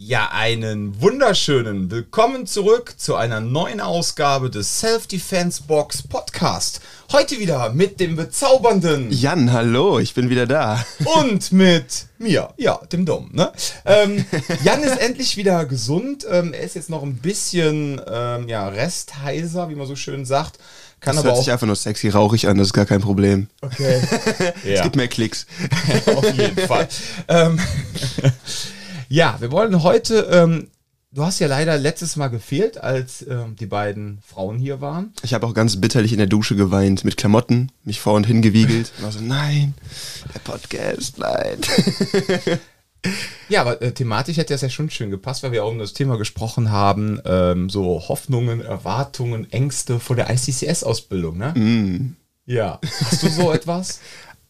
Ja, einen wunderschönen Willkommen zurück zu einer neuen Ausgabe des Self-Defense Box Podcast. Heute wieder mit dem bezaubernden Jan, hallo, ich bin wieder da. Und mit mir, ja, dem Dom. Ne? Ähm, Jan ist endlich wieder gesund. Ähm, er ist jetzt noch ein bisschen ähm, ja, restheiser, wie man so schön sagt. Kann das aber hört auch sich einfach nur sexy rauchig an, das ist gar kein Problem. Okay. es gibt mehr Klicks. Auf jeden Fall. Ja, wir wollen heute, ähm, du hast ja leider letztes Mal gefehlt, als ähm, die beiden Frauen hier waren. Ich habe auch ganz bitterlich in der Dusche geweint, mit Klamotten, mich vor und hin gewiegelt. und war so, nein, der Podcast, nein. Ja, aber äh, thematisch hätte das ja schon schön gepasst, weil wir auch um das Thema gesprochen haben, ähm, so Hoffnungen, Erwartungen, Ängste vor der ICCS-Ausbildung, ne? Mm. Ja. Hast du so etwas?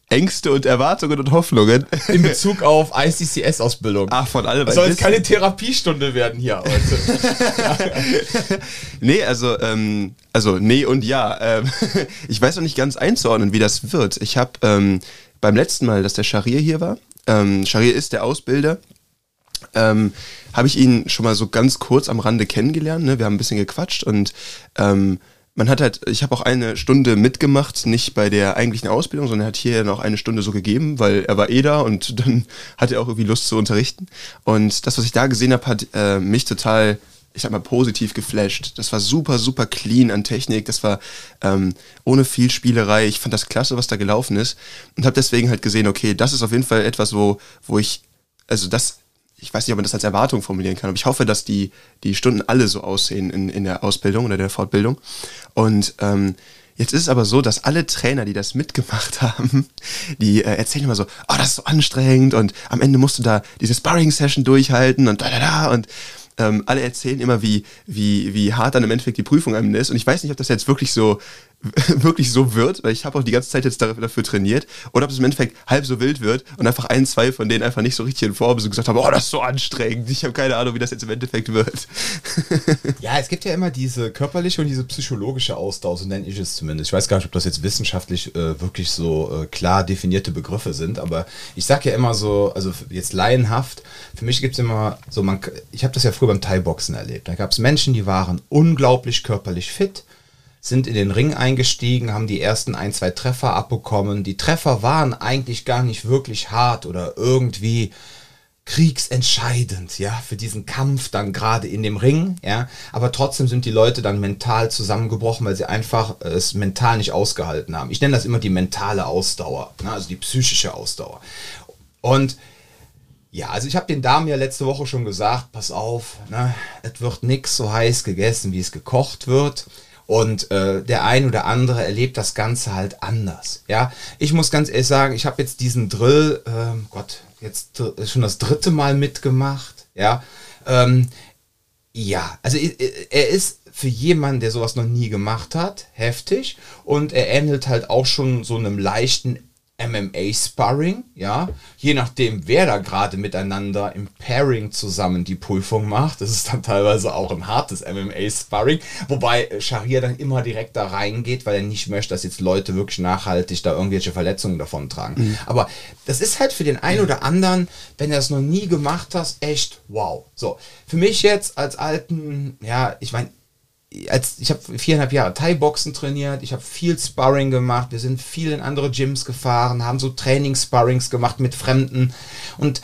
Ängste und Erwartungen und Hoffnungen. In Bezug auf ICCS-Ausbildung. Ach, von allem. Soll jetzt keine Therapiestunde werden hier heute. nee, also, ähm, also, nee und ja. Ähm, ich weiß noch nicht ganz einzuordnen, wie das wird. Ich habe ähm, beim letzten Mal, dass der Scharir hier war, ähm, Scharir ist der Ausbilder, ähm, habe ich ihn schon mal so ganz kurz am Rande kennengelernt. Ne? Wir haben ein bisschen gequatscht und ähm, man hat halt, ich habe auch eine Stunde mitgemacht, nicht bei der eigentlichen Ausbildung, sondern er hat hier noch eine Stunde so gegeben, weil er war eh da und dann hatte er auch irgendwie Lust zu unterrichten. Und das, was ich da gesehen habe, hat äh, mich total, ich sag mal, positiv geflasht. Das war super, super clean an Technik. Das war ähm, ohne viel Spielerei. Ich fand das klasse, was da gelaufen ist. Und habe deswegen halt gesehen, okay, das ist auf jeden Fall etwas, wo, wo ich, also das ich weiß nicht, ob man das als Erwartung formulieren kann, aber ich hoffe, dass die, die Stunden alle so aussehen in, in der Ausbildung oder der Fortbildung. Und ähm, Jetzt ist es aber so, dass alle Trainer, die das mitgemacht haben, die äh, erzählen immer so, oh, das ist so anstrengend und am Ende musst du da diese Sparring-Session durchhalten und da, da, da und ähm, alle erzählen immer, wie, wie, wie hart dann im Endeffekt die Prüfung am Ende ist. Und ich weiß nicht, ob das jetzt wirklich so wirklich so wird, weil ich habe auch die ganze Zeit jetzt dafür trainiert, oder ob es im Endeffekt halb so wild wird und einfach ein, zwei von denen einfach nicht so richtig in Form sind und gesagt haben, oh, das ist so anstrengend. Ich habe keine Ahnung, wie das jetzt im Endeffekt wird. ja, es gibt ja immer diese körperliche und diese psychologische Ausdauer, so nenne ich es zumindest. Ich weiß gar nicht, ob das jetzt wissenschaftlich äh, wirklich so äh, klar definierte Begriffe sind, aber ich sage ja immer so, also jetzt laienhaft, für mich gibt es immer so, man, ich habe das ja früher beim Thai-Boxen erlebt. Da gab es Menschen, die waren unglaublich körperlich fit, sind in den Ring eingestiegen, haben die ersten ein, zwei Treffer abbekommen. Die Treffer waren eigentlich gar nicht wirklich hart oder irgendwie kriegsentscheidend, ja, für diesen Kampf dann gerade in dem Ring, ja, aber trotzdem sind die Leute dann mental zusammengebrochen, weil sie einfach äh, es mental nicht ausgehalten haben. Ich nenne das immer die mentale Ausdauer, ne, also die psychische Ausdauer. Und ja, also ich habe den Damen ja letzte Woche schon gesagt, pass auf, ne, es wird nichts so heiß gegessen, wie es gekocht wird. Und äh, der ein oder andere erlebt das Ganze halt anders. Ja, ich muss ganz ehrlich sagen, ich habe jetzt diesen Drill, äh, Gott, jetzt schon das dritte Mal mitgemacht. Ja, ähm, ja, also er ist für jemanden, der sowas noch nie gemacht hat, heftig und er ähnelt halt auch schon so einem leichten MMA-Sparring, ja, je nachdem, wer da gerade miteinander im Pairing zusammen die Prüfung macht. Das ist dann teilweise auch ein hartes MMA-Sparring, wobei Sharia dann immer direkt da reingeht, weil er nicht möchte, dass jetzt Leute wirklich nachhaltig da irgendwelche Verletzungen davon tragen. Mhm. Aber das ist halt für den einen oder anderen, wenn er es noch nie gemacht hat, echt wow. So, für mich jetzt als alten, ja, ich meine, als ich habe viereinhalb Jahre Thai-Boxen trainiert, ich habe viel Sparring gemacht, wir sind viel in andere Gyms gefahren, haben so Trainingssparrings gemacht mit Fremden. Und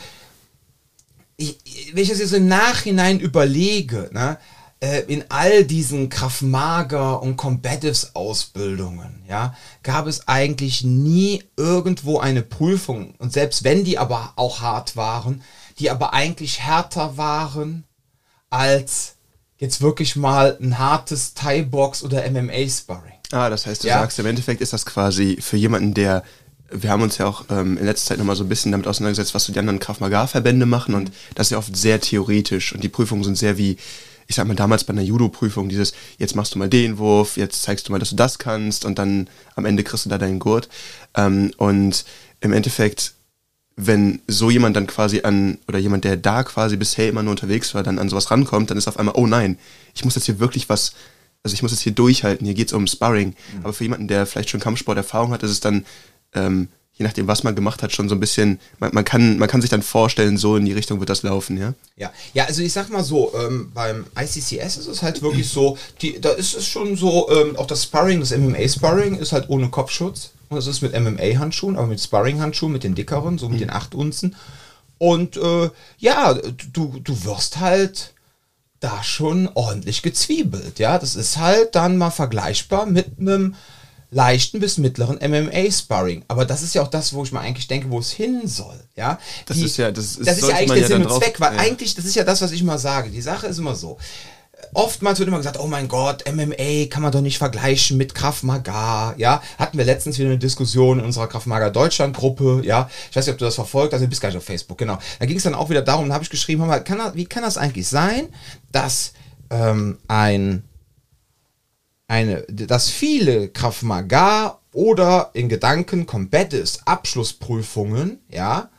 ich, wenn ich das jetzt im Nachhinein überlege, ne, äh, in all diesen Kraftmager und Combatives Ausbildungen, ja, gab es eigentlich nie irgendwo eine Prüfung. Und selbst wenn die aber auch hart waren, die aber eigentlich härter waren als jetzt wirklich mal ein hartes Thai-Box oder MMA-Sparring. Ah, das heißt, du ja? sagst, im Endeffekt ist das quasi für jemanden, der wir haben uns ja auch ähm, in letzter Zeit nochmal so ein bisschen damit auseinandergesetzt, was so die anderen Krav-Maga-Verbände machen und das ist ja oft sehr theoretisch und die Prüfungen sind sehr wie, ich sag mal damals bei einer Judo-Prüfung, dieses, jetzt machst du mal den Wurf, jetzt zeigst du mal, dass du das kannst und dann am Ende kriegst du da deinen Gurt ähm, und im Endeffekt wenn so jemand dann quasi an, oder jemand, der da quasi bisher immer nur unterwegs war, dann an sowas rankommt, dann ist auf einmal, oh nein, ich muss jetzt hier wirklich was, also ich muss jetzt hier durchhalten, hier geht's um Sparring. Mhm. Aber für jemanden, der vielleicht schon Kampfsport-Erfahrung hat, ist es dann, ähm, je nachdem, was man gemacht hat, schon so ein bisschen, man, man, kann, man kann sich dann vorstellen, so in die Richtung wird das laufen, ja? Ja, ja also ich sag mal so, ähm, beim ICCS ist es halt wirklich so, die, da ist es schon so, ähm, auch das Sparring, das MMA-Sparring ist halt ohne Kopfschutz. Und es ist mit MMA-Handschuhen, aber mit Sparring-Handschuhen, mit den dickeren, so mit mhm. den 8 Unzen. Und äh, ja, du, du wirst halt da schon ordentlich gezwiebelt. Ja, das ist halt dann mal vergleichbar mit einem leichten bis mittleren MMA-Sparring. Aber das ist ja auch das, wo ich mal eigentlich denke, wo es hin soll. Ja, das die, ist ja, das ist, das ist ja eigentlich der Sinn und Zweck, weil ja. eigentlich, das ist ja das, was ich immer sage. Die Sache ist immer so oftmals wird immer gesagt, oh mein Gott, MMA kann man doch nicht vergleichen mit Krav ja. Hatten wir letztens wieder eine Diskussion in unserer Krav Deutschland Gruppe, ja. Ich weiß nicht, ob du das verfolgt hast, du bist gar nicht auf Facebook, genau. Da ging es dann auch wieder darum, da habe ich geschrieben, mal, kann wie kann das eigentlich sein, dass ähm, ein eine, dass viele Krav oder in Gedanken Combatis Abschlussprüfungen, ja,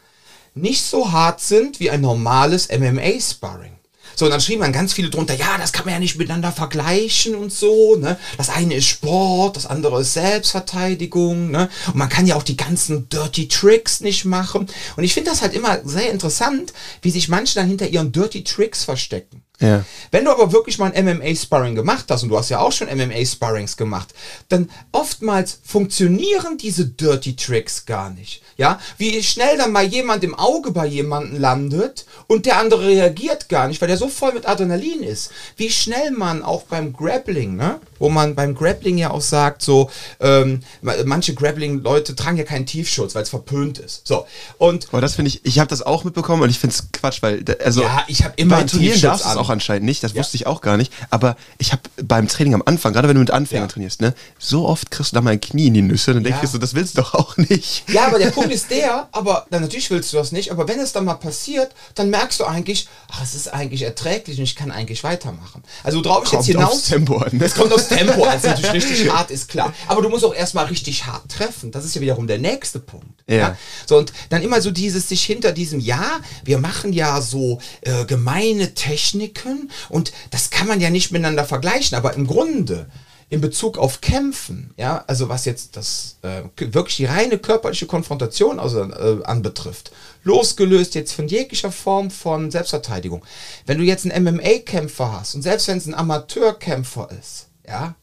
nicht so hart sind wie ein normales MMA-Sparring. So, und dann schrieben dann ganz viele drunter, ja, das kann man ja nicht miteinander vergleichen und so, ne? Das eine ist Sport, das andere ist Selbstverteidigung, ne? Und man kann ja auch die ganzen Dirty Tricks nicht machen. Und ich finde das halt immer sehr interessant, wie sich manche dann hinter ihren Dirty Tricks verstecken. Ja. Wenn du aber wirklich mal ein MMA-Sparring gemacht hast, und du hast ja auch schon MMA-Sparrings gemacht, dann oftmals funktionieren diese Dirty Tricks gar nicht. Ja, wie schnell dann mal jemand im Auge bei jemandem landet und der andere reagiert gar nicht, weil der so voll mit Adrenalin ist. Wie schnell man auch beim Grappling, ne, wo man beim Grappling ja auch sagt, so, ähm, manche Grappling-Leute tragen ja keinen Tiefschutz, weil es verpönt ist. So, und. Aber das finde ich, ich habe das auch mitbekommen und ich finde es Quatsch, weil, also. Ja, ich habe immer einen Tiefschutz an auch anscheinend nicht, das ja. wusste ich auch gar nicht. Aber ich habe beim Training am Anfang, gerade wenn du mit Anfängern ja. trainierst, ne, so oft kriegst du da mein Knie in die Nüsse, dann ja. denkst du, das willst du doch auch nicht. Ja, aber der Punkt ist der, aber dann natürlich willst du das nicht, aber wenn es dann mal passiert, dann merkst du eigentlich, ach, es ist eigentlich erträglich und ich kann eigentlich weitermachen. Also worauf ich jetzt hinaus. Tempo an. Das kommt aus Tempo, also natürlich richtig hart ist klar. Aber du musst auch erstmal richtig hart treffen. Das ist ja wiederum der nächste Punkt. Ja. ja. So, und dann immer so dieses sich hinter diesem, ja, wir machen ja so äh, gemeine Techniken und das kann man ja nicht miteinander vergleichen, aber im Grunde in Bezug auf Kämpfen, ja, also was jetzt das äh, wirklich die reine körperliche Konfrontation also, äh, anbetrifft, losgelöst jetzt von jeglicher Form von Selbstverteidigung. Wenn du jetzt einen MMA-Kämpfer hast und selbst wenn es ein Amateurkämpfer ist, ja,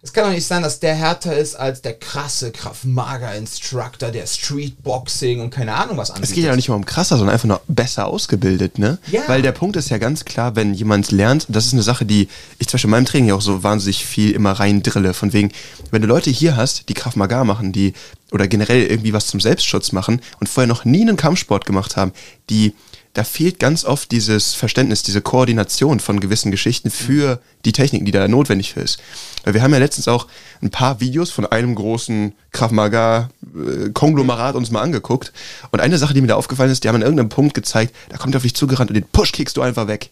es kann doch nicht sein, dass der härter ist als der krasse Kraft-Mager-Instructor, der Streetboxing und keine Ahnung was anbietet. Es geht ja nicht mal um krasser, sondern einfach nur besser ausgebildet, ne? Ja. Weil der Punkt ist ja ganz klar, wenn jemand lernt, das ist eine Sache, die ich zum Beispiel in meinem Training auch so wahnsinnig viel immer rein drille, von wegen, wenn du Leute hier hast, die Kraft-Maga machen, die oder generell irgendwie was zum Selbstschutz machen und vorher noch nie einen Kampfsport gemacht haben, die da fehlt ganz oft dieses Verständnis, diese Koordination von gewissen Geschichten für die Techniken, die da notwendig ist. Weil wir haben ja letztens auch ein paar Videos von einem großen Krav Maga äh, Konglomerat uns mal angeguckt und eine Sache, die mir da aufgefallen ist, die haben an irgendeinem Punkt gezeigt, da kommt er auf dich zugerannt und den Push kickst du einfach weg.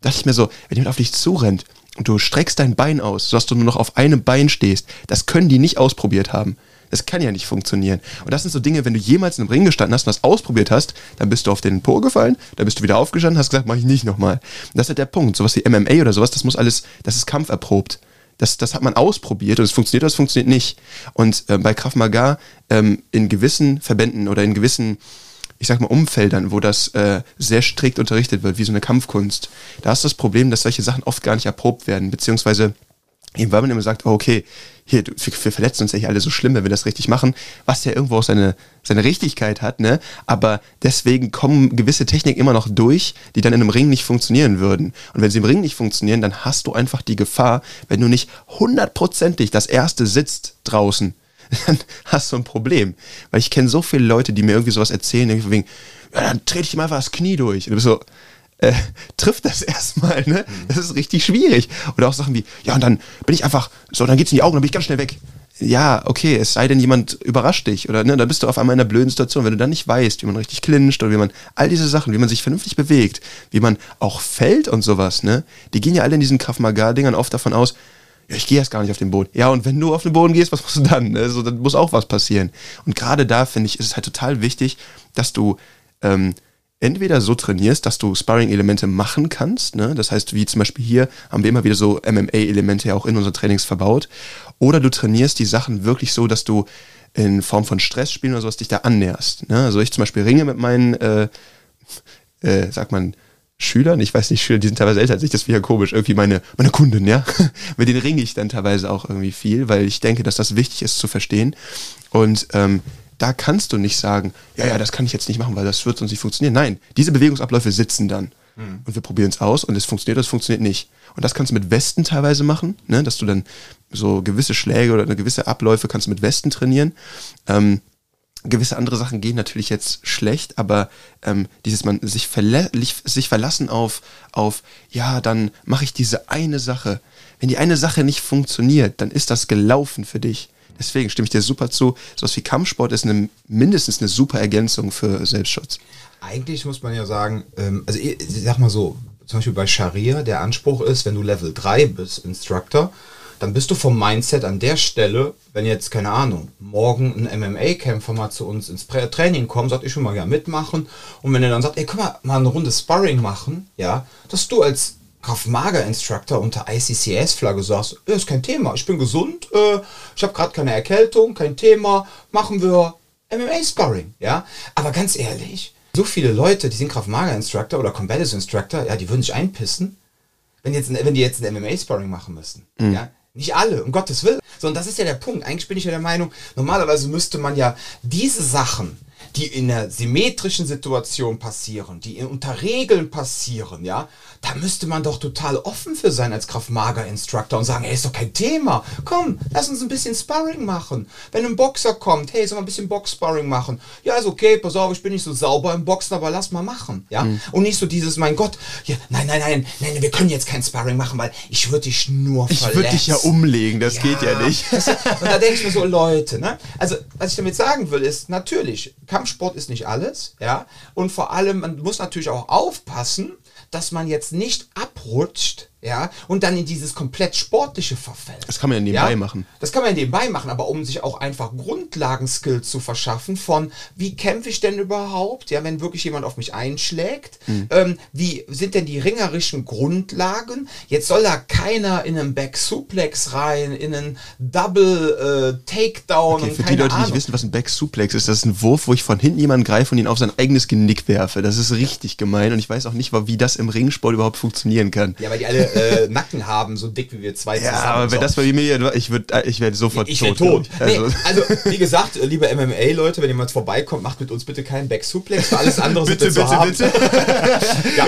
Da dachte ich mir so, wenn jemand auf dich zurennt und du streckst dein Bein aus, sodass du nur noch auf einem Bein stehst, das können die nicht ausprobiert haben. Das kann ja nicht funktionieren. Und das sind so Dinge, wenn du jemals in einem Ring gestanden hast und das ausprobiert hast, dann bist du auf den Po gefallen, dann bist du wieder aufgestanden, hast gesagt, mach ich nicht nochmal. Und das ist halt der Punkt. Sowas wie MMA oder sowas, das muss alles, das ist kampferprobt. Das, das hat man ausprobiert und es funktioniert oder es funktioniert nicht. Und äh, bei Krav Maga ähm, in gewissen Verbänden oder in gewissen, ich sag mal, Umfeldern, wo das äh, sehr strikt unterrichtet wird, wie so eine Kampfkunst, da ist das Problem, dass solche Sachen oft gar nicht erprobt werden, beziehungsweise eben weil man immer sagt, oh, okay, hier, wir verletzen uns ja hier alle so schlimm, wenn wir das richtig machen, was ja irgendwo auch seine, seine Richtigkeit hat, ne? Aber deswegen kommen gewisse Techniken immer noch durch, die dann in einem Ring nicht funktionieren würden. Und wenn sie im Ring nicht funktionieren, dann hast du einfach die Gefahr, wenn du nicht hundertprozentig das erste sitzt draußen, dann hast du ein Problem. Weil ich kenne so viele Leute, die mir irgendwie sowas erzählen, irgendwie wegen, ja, dann trete ich ihm einfach das Knie durch. Und du bist so, äh, trifft das erstmal, ne? Das ist richtig schwierig. Oder auch Sachen wie, ja, und dann bin ich einfach, so, dann geht's in die Augen, dann bin ich ganz schnell weg. Ja, okay, es sei denn, jemand überrascht dich oder ne, da bist du auf einmal in einer blöden Situation, wenn du dann nicht weißt, wie man richtig clincht oder wie man all diese Sachen, wie man sich vernünftig bewegt, wie man auch fällt und sowas, ne? Die gehen ja alle in diesen Krav Maga-Dingern oft davon aus, ja, ich gehe erst gar nicht auf den Boden. Ja, und wenn du auf den Boden gehst, was machst du dann? Also, dann muss auch was passieren. Und gerade da, finde ich, ist es halt total wichtig, dass du ähm, entweder so trainierst, dass du Sparring-Elemente machen kannst, ne? das heißt, wie zum Beispiel hier haben wir immer wieder so MMA-Elemente ja auch in unseren Trainings verbaut, oder du trainierst die Sachen wirklich so, dass du in Form von Stressspielen oder sowas dich da annäherst. Ne? Also ich zum Beispiel ringe mit meinen, äh, äh, sagt man, Schülern, ich weiß nicht, Schüler, die sind teilweise älter als ich, das wäre ja komisch, irgendwie meine, meine Kunden, ja. mit denen ringe ich dann teilweise auch irgendwie viel, weil ich denke, dass das wichtig ist zu verstehen. Und ähm, da kannst du nicht sagen, ja, ja, das kann ich jetzt nicht machen, weil das wird sonst nicht funktionieren. Nein, diese Bewegungsabläufe sitzen dann. Mhm. Und wir probieren es aus und es funktioniert oder es funktioniert nicht. Und das kannst du mit Westen teilweise machen, ne? dass du dann so gewisse Schläge oder gewisse Abläufe kannst du mit Westen trainieren. Ähm, gewisse andere Sachen gehen natürlich jetzt schlecht, aber ähm, dieses man sich, verla sich verlassen auf, auf, ja, dann mache ich diese eine Sache. Wenn die eine Sache nicht funktioniert, dann ist das gelaufen für dich. Deswegen stimme ich dir super zu. Sowas wie Kampfsport ist eine, mindestens eine super Ergänzung für Selbstschutz. Eigentlich muss man ja sagen, ähm, also ich, sag mal so, zum Beispiel bei Scharia, der Anspruch ist, wenn du Level 3 bist, Instructor, dann bist du vom Mindset an der Stelle, wenn jetzt, keine Ahnung, morgen ein MMA-Kämpfer mal zu uns ins Training kommt, sagt, ich will mal gerne mitmachen. Und wenn er dann sagt, ey, können wir mal eine Runde Sparring machen, ja, dass du als Kraft-Mager-Instructor unter ICCS-Flagge sagst, ja, ist kein Thema, ich bin gesund, äh, ich habe gerade keine Erkältung, kein Thema, machen wir MMA-Sparring, ja. Aber ganz ehrlich, so viele Leute, die sind Kraft-Mager-Instructor oder Combative Instructor, ja, die würden sich einpissen, wenn, jetzt, wenn die jetzt ein MMA-Sparring machen müssten, mhm. ja. Nicht alle, um Gottes Willen. Sondern das ist ja der Punkt. Eigentlich bin ich ja der Meinung, normalerweise müsste man ja diese Sachen, die in einer symmetrischen Situation passieren, die unter Regeln passieren, ja, da müsste man doch total offen für sein als Kraftmager-Instructor und sagen, hey, ist doch kein Thema. Komm, lass uns ein bisschen Sparring machen. Wenn ein Boxer kommt, hey, soll mal ein bisschen Box-Sparring machen? Ja, ist okay, pass auf, ich bin nicht so sauber im Boxen, aber lass mal machen, ja. Mhm. Und nicht so dieses, mein Gott, ja, nein, nein, nein, nein, wir können jetzt kein Sparring machen, weil ich würde dich nur verletzen. Ich würde dich ja umlegen, das ja, geht ja nicht. Und da denke ich mir so, Leute, ne? Also, was ich damit sagen will, ist, natürlich, Kampfsport ist nicht alles, ja. Und vor allem, man muss natürlich auch aufpassen, dass man jetzt nicht abrutscht ja, und dann in dieses komplett sportliche verfällt. Das kann man ja nebenbei ja? machen. Das kann man ja nebenbei machen, aber um sich auch einfach Grundlagenskills zu verschaffen von, wie kämpfe ich denn überhaupt, ja, wenn wirklich jemand auf mich einschlägt, mhm. ähm, wie sind denn die ringerischen Grundlagen? Jetzt soll da keiner in einen Back Suplex rein, in einen Double äh, Takedown. Okay, für die Leute, die nicht wissen, was ein Back Suplex ist, das ist ein Wurf, wo ich von hinten jemanden greife und ihn auf sein eigenes Genick werfe. Das ist richtig gemein und ich weiß auch nicht, wie das im Ringsport überhaupt funktionieren kann. Ja, weil die alle äh, Nacken haben, so dick wie wir zwei ja, zusammen. aber wenn das bei mir, ich würde ich werd sofort ich tot. tot. Nee, also. also, wie gesagt, äh, liebe MMA-Leute, wenn jemand vorbeikommt, macht mit uns bitte keinen Back-Suplex, für alles andere bitte, bitte, bitte, bitte. ja,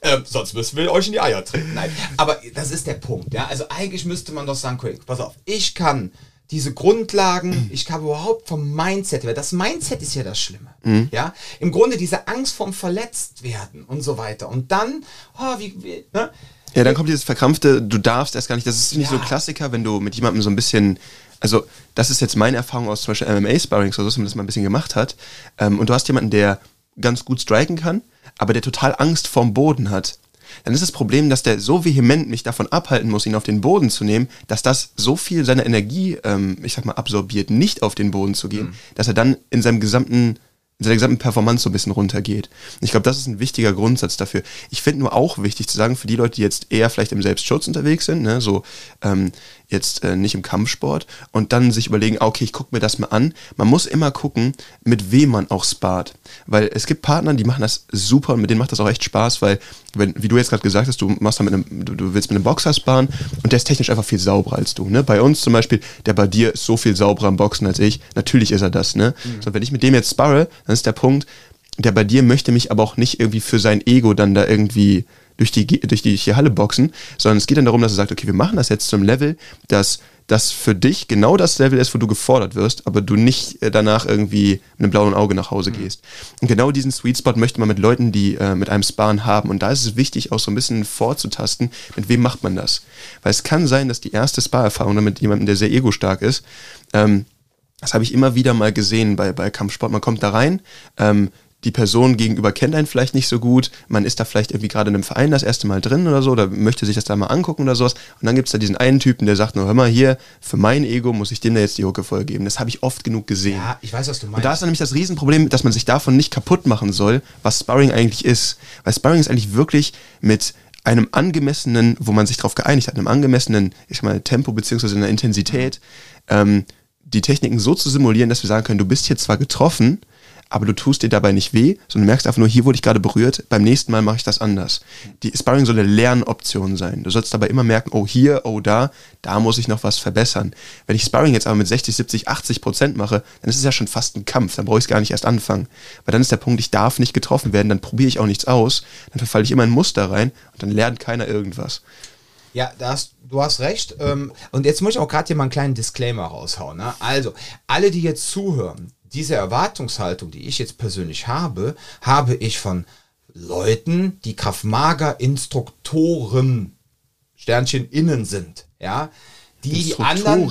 äh, sonst müssen wir euch in die Eier treten. Nein, aber das ist der Punkt. Ja? Also eigentlich müsste man doch sagen, okay, pass auf, ich kann diese Grundlagen, ich habe überhaupt vom Mindset, weil das Mindset ist ja das Schlimme. Mhm. Ja, im Grunde diese Angst vom Verletztwerden und so weiter. Und dann, oh, wie, wie ne? Ja, dann kommt dieses verkrampfte, du darfst erst gar nicht, das ist nicht ja. so ein Klassiker, wenn du mit jemandem so ein bisschen, also das ist jetzt meine Erfahrung aus zum Beispiel MMA-Sparrings oder so, wenn man das mal ein bisschen gemacht hat, ähm, und du hast jemanden, der ganz gut striken kann, aber der total Angst vorm Boden hat, dann ist das Problem, dass der so vehement mich davon abhalten muss, ihn auf den Boden zu nehmen, dass das so viel seiner Energie, ähm, ich sag mal, absorbiert, nicht auf den Boden zu gehen, mhm. dass er dann in seinem gesamten in seiner gesamten Performance so ein bisschen runtergeht. Ich glaube, das ist ein wichtiger Grundsatz dafür. Ich finde nur auch wichtig zu sagen, für die Leute, die jetzt eher vielleicht im Selbstschutz unterwegs sind, ne, so ähm, jetzt äh, nicht im Kampfsport und dann sich überlegen, ah, okay, ich gucke mir das mal an. Man muss immer gucken, mit wem man auch spart. Weil es gibt Partner, die machen das super und mit denen macht das auch echt Spaß, weil, wenn, wie du jetzt gerade gesagt hast, du machst da mit einem, du, du willst mit einem Boxer sparen und der ist technisch einfach viel sauberer als du. Ne? Bei uns zum Beispiel, der bei dir ist so viel sauberer im Boxen als ich. Natürlich ist er das, ne? Mhm. So, wenn ich mit dem jetzt sparre, dann ist der Punkt, der bei dir möchte mich aber auch nicht irgendwie für sein Ego dann da irgendwie durch die, durch die Halle boxen, sondern es geht dann darum, dass er sagt, okay, wir machen das jetzt zum Level, dass das für dich genau das Level ist, wo du gefordert wirst, aber du nicht äh, danach irgendwie mit einem blauen Auge nach Hause mhm. gehst. Und genau diesen Sweet Spot möchte man mit Leuten, die äh, mit einem Sparen haben. Und da ist es wichtig, auch so ein bisschen vorzutasten, mit wem macht man das. Weil es kann sein, dass die erste Sparerfahrung mit jemandem, der sehr ego-stark ist, ähm, das habe ich immer wieder mal gesehen bei, bei Kampfsport. Man kommt da rein, ähm, die Person gegenüber kennt einen vielleicht nicht so gut, man ist da vielleicht irgendwie gerade in einem Verein das erste Mal drin oder so, oder möchte sich das da mal angucken oder sowas. Und dann gibt es da diesen einen Typen, der sagt nur, hör mal hier, für mein Ego muss ich dem da jetzt die Hucke voll geben. Das habe ich oft genug gesehen. Ja, ich weiß, was du meinst. Und da ist dann nämlich das Riesenproblem, dass man sich davon nicht kaputt machen soll, was Sparring eigentlich ist. Weil Sparring ist eigentlich wirklich mit einem angemessenen, wo man sich darauf geeinigt hat, einem angemessenen, ich mal, Tempo beziehungsweise einer Intensität, ähm, die Techniken so zu simulieren, dass wir sagen können, du bist hier zwar getroffen, aber du tust dir dabei nicht weh, sondern merkst einfach nur, hier wurde ich gerade berührt, beim nächsten Mal mache ich das anders. Die Sparring soll eine Lernoption sein. Du sollst dabei immer merken, oh hier, oh da, da muss ich noch was verbessern. Wenn ich Sparring jetzt aber mit 60, 70, 80 Prozent mache, dann ist es ja schon fast ein Kampf, dann brauche ich es gar nicht erst anfangen. Weil dann ist der Punkt, ich darf nicht getroffen werden, dann probiere ich auch nichts aus, dann verfalle ich immer in ein Muster rein und dann lernt keiner irgendwas. Ja, das, du hast recht. Ähm, und jetzt muss ich auch gerade hier mal einen kleinen Disclaimer raushauen. Ne? Also, alle, die jetzt zuhören, diese Erwartungshaltung, die ich jetzt persönlich habe, habe ich von Leuten, die Kraftmager-Instruktoren, Sternchen innen sind. Ja, die anderen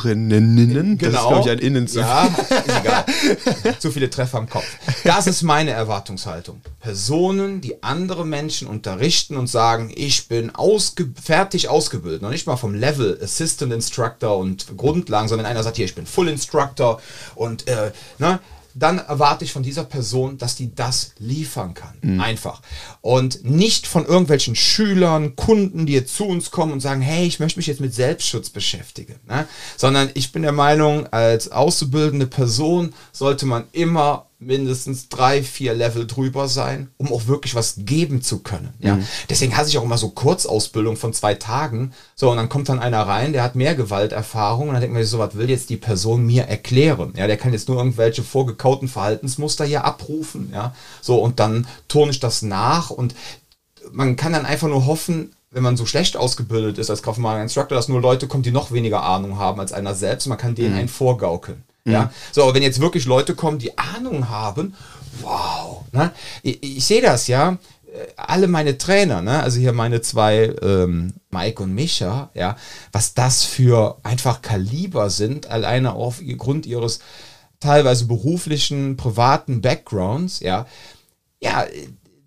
genau, das ist glaube ich ein Innen zu ja, egal. Zu viele Treffer am Kopf. Das ist meine Erwartungshaltung. Personen, die andere Menschen unterrichten und sagen, ich bin ausge fertig ausgebildet, noch nicht mal vom Level Assistant Instructor und Grundlagen, sondern einer sagt hier, ich bin Full Instructor und äh, ne, dann erwarte ich von dieser Person, dass die das liefern kann. Mhm. Einfach. Und nicht von irgendwelchen Schülern, Kunden, die jetzt zu uns kommen und sagen, hey, ich möchte mich jetzt mit Selbstschutz beschäftigen. Ne? Sondern ich bin der Meinung, als auszubildende Person sollte man immer mindestens drei, vier Level drüber sein, um auch wirklich was geben zu können. Ja? Mhm. Deswegen hasse ich auch immer so Kurzausbildung von zwei Tagen. So, und dann kommt dann einer rein, der hat mehr Gewalterfahrung und dann denkt man sich so, was will jetzt die Person mir erklären? Ja, der kann jetzt nur irgendwelche vorgekauten Verhaltensmuster hier abrufen. Ja, so, und dann turne ich das nach und man kann dann einfach nur hoffen, wenn man so schlecht ausgebildet ist als Kraftmager Instructor, dass nur Leute kommen, die noch weniger Ahnung haben als einer selbst. Man kann denen mhm. einen vorgaukeln. Ja, mhm. so, aber wenn jetzt wirklich Leute kommen, die Ahnung haben, wow, ne? ich, ich sehe das ja, äh, alle meine Trainer, ne, also hier meine zwei, ähm, Mike und Micha, ja, was das für einfach Kaliber sind, alleine aufgrund ihres teilweise beruflichen, privaten Backgrounds, ja, ja,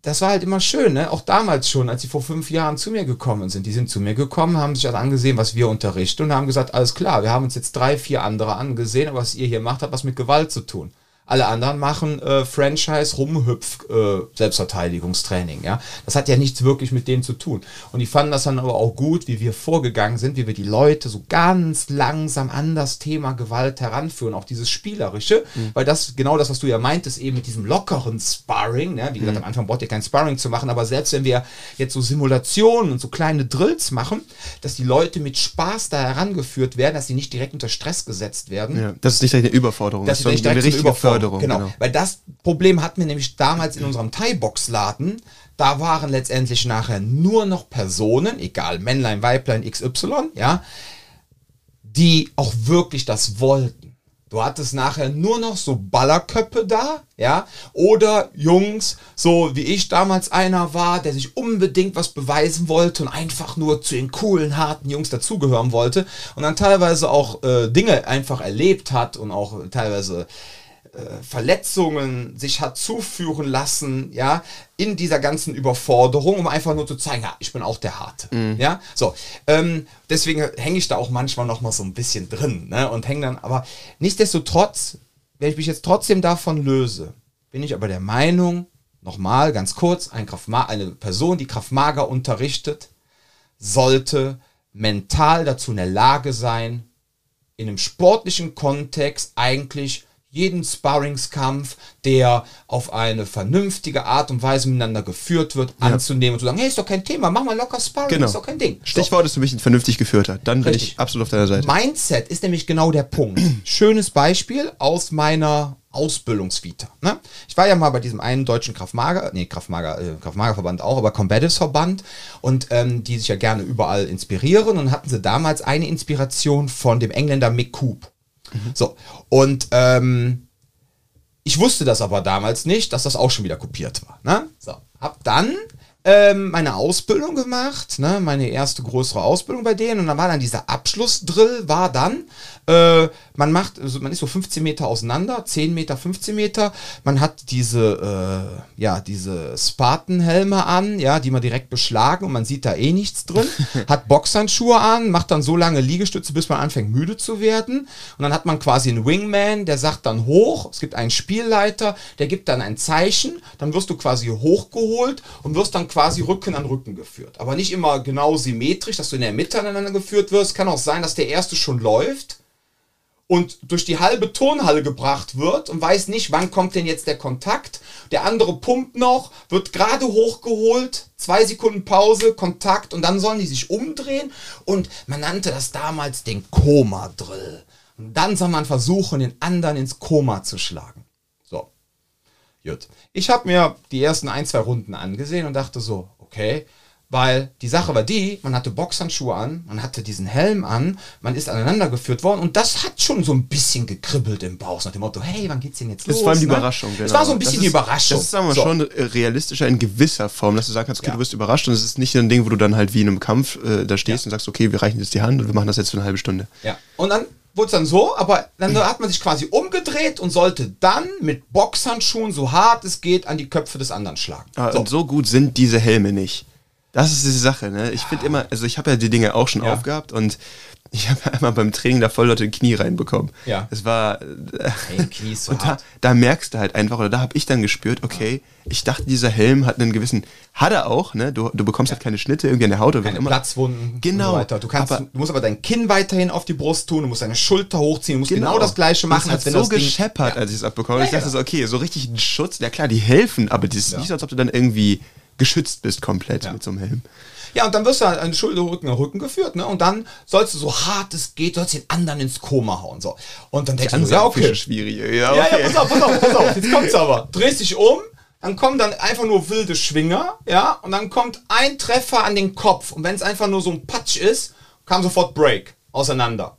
das war halt immer schön, ne? auch damals schon, als sie vor fünf Jahren zu mir gekommen sind. Die sind zu mir gekommen, haben sich halt angesehen, was wir unterrichten und haben gesagt, alles klar, wir haben uns jetzt drei, vier andere angesehen, aber was ihr hier macht, hat was mit Gewalt zu tun. Alle anderen machen äh, Franchise, Rumhüpf, äh, Selbstverteidigungstraining. Ja, das hat ja nichts wirklich mit denen zu tun. Und die fanden das dann aber auch gut, wie wir vorgegangen sind, wie wir die Leute so ganz langsam an das Thema Gewalt heranführen, auch dieses spielerische, mhm. weil das genau das, was du ja meintest, eben mit diesem lockeren Sparring. Ne? Wie gesagt, mhm. am Anfang braucht ihr kein Sparring zu machen, aber selbst wenn wir jetzt so Simulationen und so kleine Drills machen, dass die Leute mit Spaß da herangeführt werden, dass sie nicht direkt unter Stress gesetzt werden. Ja, das ist nicht eine Überforderung, das ist nicht eine richtige Überforderung. Förderung. Genau. genau. Weil das Problem hatten wir nämlich damals in unserem Thai-Box-Laden. Da waren letztendlich nachher nur noch Personen, egal Männlein, Weiblein, XY, ja, die auch wirklich das wollten. Du hattest nachher nur noch so Ballerköpfe da, ja, oder Jungs, so wie ich damals einer war, der sich unbedingt was beweisen wollte und einfach nur zu den coolen, harten Jungs dazugehören wollte und dann teilweise auch äh, Dinge einfach erlebt hat und auch teilweise Verletzungen sich hat zuführen lassen, ja, in dieser ganzen Überforderung, um einfach nur zu zeigen, ja, ich bin auch der Harte, mhm. ja, so, ähm, deswegen hänge ich da auch manchmal noch mal so ein bisschen drin, ne, und hänge dann, aber nichtsdestotrotz, wenn ich mich jetzt trotzdem davon löse, bin ich aber der Meinung, nochmal, ganz kurz, ein eine Person, die Kraftmager unterrichtet, sollte mental dazu in der Lage sein, in einem sportlichen Kontext eigentlich jeden Sparringskampf, der auf eine vernünftige Art und Weise miteinander geführt wird, ja. anzunehmen und zu sagen, hey, ist doch kein Thema, mach mal locker Sparring, genau. ist doch kein Ding. Stichwort so. ist für mich ein vernünftig geführter. Dann Richtig. bin ich absolut auf deiner Seite. Mindset ist nämlich genau der Punkt. Schönes Beispiel aus meiner Ausbildungsvita. Ne? Ich war ja mal bei diesem einen deutschen Kraftmager, nee, Kraftmager, äh, Kraftmagerverband auch, aber Combatives Verband und ähm, die sich ja gerne überall inspirieren und hatten sie damals eine Inspiration von dem Engländer Mick Coop. Mhm. So, und ähm, ich wusste das aber damals nicht, dass das auch schon wieder kopiert war. Ne? So, hab dann ähm, meine Ausbildung gemacht, ne? meine erste größere Ausbildung bei denen und dann war dann dieser Abschlussdrill, war dann, äh, man macht, also man ist so 15 Meter auseinander, 10 Meter, 15 Meter. Man hat diese, äh, ja, diese Spartan-Helme an, ja, die man direkt beschlagen und man sieht da eh nichts drin. hat Boxhandschuhe an, macht dann so lange Liegestütze, bis man anfängt müde zu werden. Und dann hat man quasi einen Wingman, der sagt dann hoch. Es gibt einen Spielleiter, der gibt dann ein Zeichen. Dann wirst du quasi hochgeholt und wirst dann quasi Rücken an Rücken geführt. Aber nicht immer genau symmetrisch, dass du in der Mitte aneinander geführt wirst. Kann auch sein, dass der erste schon läuft und durch die halbe Turnhalle gebracht wird und weiß nicht, wann kommt denn jetzt der Kontakt. Der andere pumpt noch, wird gerade hochgeholt, zwei Sekunden Pause, Kontakt und dann sollen die sich umdrehen und man nannte das damals den Koma-Drill. Und dann soll man versuchen, den anderen ins Koma zu schlagen. So. Gut. Ich habe mir die ersten ein, zwei Runden angesehen und dachte so, okay, weil die Sache war die, man hatte Boxhandschuhe an, man hatte diesen Helm an, man ist aneinander geführt worden und das hat schon so ein bisschen gekribbelt im Bauch, nach dem Motto, hey, wann geht's denn jetzt los? Das war die ne? Überraschung, genau. Es war so ein bisschen ist, die Überraschung. Das ist, sagen wir so. schon realistischer in gewisser Form, dass du sagen kannst, okay, Ja. du wirst überrascht und es ist nicht ein Ding, wo du dann halt wie in einem Kampf äh, da stehst Ja. und sagst, okay, wir reichen jetzt die Hand und wir machen das jetzt für eine halbe Stunde. Ja. Und dann wurde es dann so, aber dann hat man sich quasi umgedreht und sollte dann mit Boxhandschuhen so hart es geht an die Köpfe des anderen schlagen. Ah, So. Und so gut sind diese Helme nicht. Das ist die Sache, ne? Ich finde immer, also ich habe ja die Dinge auch schon Ja. aufgehabt und ich habe einmal beim Training da voll Leute in Knie reinbekommen. Ja. Es war. Äh, Ey, Knie ist so und da, da merkst du halt einfach, oder da habe ich dann gespürt, okay, ich dachte, dieser Helm hat einen gewissen. Hat er auch, ne? Du, du bekommst halt keine Schnitte irgendwie an der Haut oder keine immer. Platzwunden Genau. so weiter. Du, kannst, Aber- du musst aber dein Kinn weiterhin auf die Brust tun, du musst deine Schulter hochziehen, du musst genau, das gleiche machen, hat als wenn so das Ding- gescheppert, Ja. als ich es abbekomme. Ja, ich dachte ja. so, okay, so richtig ein Schutz. Ja klar, die helfen, aber das ist Ja. nicht so, als ob du dann irgendwie geschützt bist komplett Ja. mit so einem Helm. Ja, und dann wirst du halt an Schulter, Rücken, Rücken geführt, ne? Und dann sollst du so hart es geht, sollst den anderen ins Koma hauen, so. Und dann denkst du, ja, okay. schwierig. Ja, Ja, okay. ja, pass auf, pass auf, pass auf. Jetzt kommt's aber. Drehst dich um, dann kommen dann einfach nur wilde Schwinger, ja, und dann kommt ein Treffer an den Kopf. Und wenn es einfach nur so ein Patsch ist, kam sofort Break auseinander.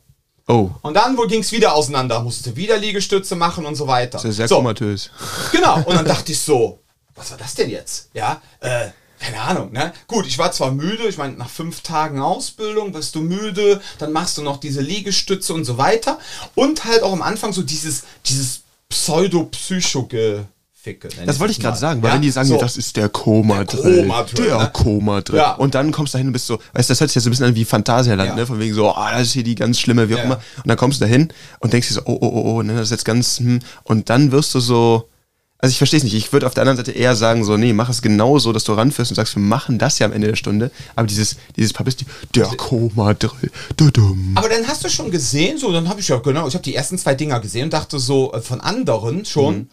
Oh, Und dann wo ging's wieder auseinander, musstest du wieder Liegestütze machen und so weiter. das ist sehr so, komatös. Genau. Und dann dachte ich so, was war das denn jetzt? Ja, äh, keine Ahnung, ne? Gut, ich war zwar müde, ich meine, nach fünf Tagen Ausbildung wirst du müde, dann machst du noch diese Liegestütze und so weiter. Und halt auch am Anfang so dieses, dieses Pseudo-Psycho-Geficke. nenn Das wollte ich gerade sagen, weil Ja? wenn die sagen, so. das ist der Koma-Drill. Koma-Drill, Der ne? Koma-Drill. Ja. Und dann kommst du dahin und bist so, weißt du, das hört sich ja so ein bisschen an wie Phantasialand, Ja. ne? Von wegen so, ah, das ist hier die ganz schlimme, wie auch immer. Und dann kommst du dahin und denkst dir so, oh, oh, oh, oh, ne, das ist jetzt ganz, hm. Und dann wirst du so, also ich verstehe es nicht. Ich würde auf der anderen Seite eher sagen, so, nee, mach es genau so, dass du ranführst und sagst, wir machen das ja am Ende der Stunde. Aber dieses, dieses Publicity, der Koma-Drill, dudum. Aber dann hast du schon gesehen, so, dann habe ich ja, genau, ich habe die ersten zwei Dinger gesehen und dachte so, äh, von anderen schon, Mhm.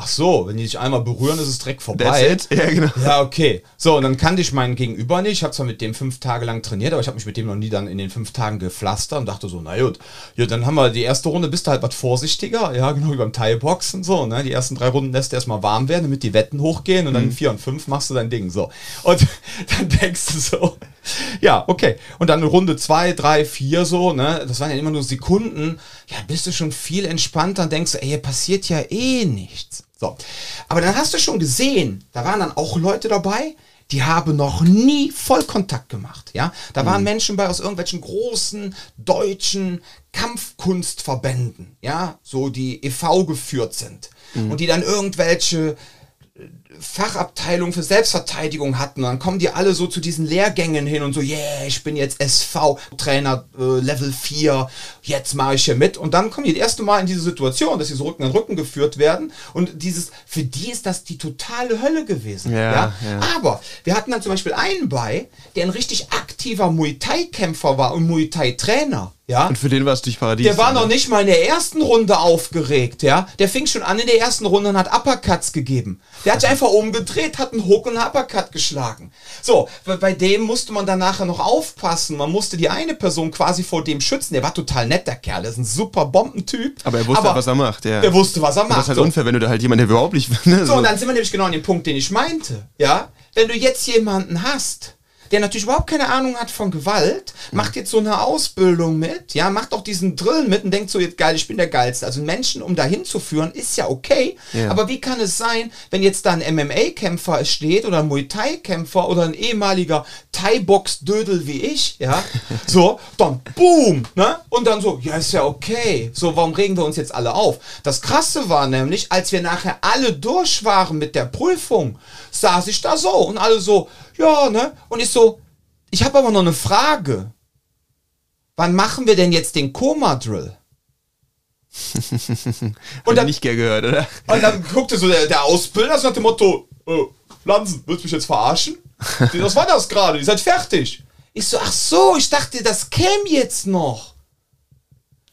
Ach so, wenn die sich einmal berühren, ist es direkt vorbei. Ja, genau. Ja, okay. So, und dann kannte ich meinen Gegenüber nicht. Ich habe zwar mit dem fünf Tage lang trainiert, aber ich habe mich mit dem noch nie dann in den fünf Tagen gepflastert und dachte so, na gut, ja, dann haben wir die erste Runde, bist du halt was vorsichtiger, ja, genau wie beim Thai-Boxen so, ne? Die ersten drei Runden lässt du erstmal warm werden, damit die Wetten hochgehen und dann in vier und fünf machst du dein Ding so. Und dann denkst du so, ja, okay. Und dann Runde zwei, drei, vier so, ne? Das waren ja immer nur Sekunden. Ja, bist du schon viel entspannter und denkst, ey, hier passiert ja eh nichts. So. Aber dann hast du schon gesehen, da waren dann auch Leute dabei, die haben noch nie Vollkontakt gemacht, ja? Da waren Menschen bei aus irgendwelchen großen deutschen Kampfkunstverbänden, ja? So die e.V. geführt sind. Und die dann irgendwelche Fachabteilung für Selbstverteidigung hatten. Dann kommen die alle so zu diesen Lehrgängen hin und so, yeah, ich bin jetzt SV-Trainer äh, Level 4, jetzt mache ich hier mit. Und dann kommen die das erste Mal in diese Situation, dass sie so Rücken an Rücken geführt werden. Und dieses, für die ist das die totale Hölle gewesen. Ja, Ja, ja. Aber wir hatten dann zum Beispiel einen bei, der ein richtig aktiver Muay Thai-Kämpfer war und Muay Thai-Trainer. Ja? Und für den war es durch Paradies. Der war ne? noch nicht mal in der ersten Runde aufgeregt, ja. Der fing schon an in der ersten Runde und hat Uppercuts gegeben. Der hat sich einfach umgedreht, hat einen Hook und einen Uppercut geschlagen. So, bei dem musste man dann nachher noch aufpassen. Man musste die eine Person quasi vor dem schützen. Der war total nett, der Kerl. Der ist ein super Bombentyp. Aber er wusste, was er macht, ja. Der wusste, was er Und macht. das ist halt So. unfair, wenn du da halt jemanden, der überhaupt nicht. Ne, So, und dann sind wir nämlich genau an dem Punkt, den ich meinte. Ja, wenn du jetzt jemanden hast, der natürlich überhaupt keine Ahnung hat von Gewalt, macht jetzt so eine Ausbildung mit, ja, macht auch diesen Drill mit und denkt so, jetzt geil, ich bin der Geilste. Also Menschen, um dahin zu führen, ist ja okay. Ja. Aber wie kann es sein, wenn jetzt da ein MMA-Kämpfer steht oder ein Muay Thai-Kämpfer oder ein ehemaliger Thai-Box-Dödel wie ich, ja, so, dann boom, ne? Und dann so, ja, ist ja okay. So, warum regen wir uns jetzt alle auf? Das Krasse war nämlich, als wir nachher alle durch waren mit der Prüfung, saß ich da so und alle so, ja, ne? Und ich so, ich habe aber noch eine Frage. Wann machen wir denn jetzt den Koma-Drill? und dann- nicht gern gehört, oder? Und dann guckte so der, der Ausbilder so nach dem Motto, äh, Lansen, willst du mich jetzt verarschen? Was war das gerade? Ihr seid fertig. Ich so, ach so, ich dachte, das käme jetzt noch.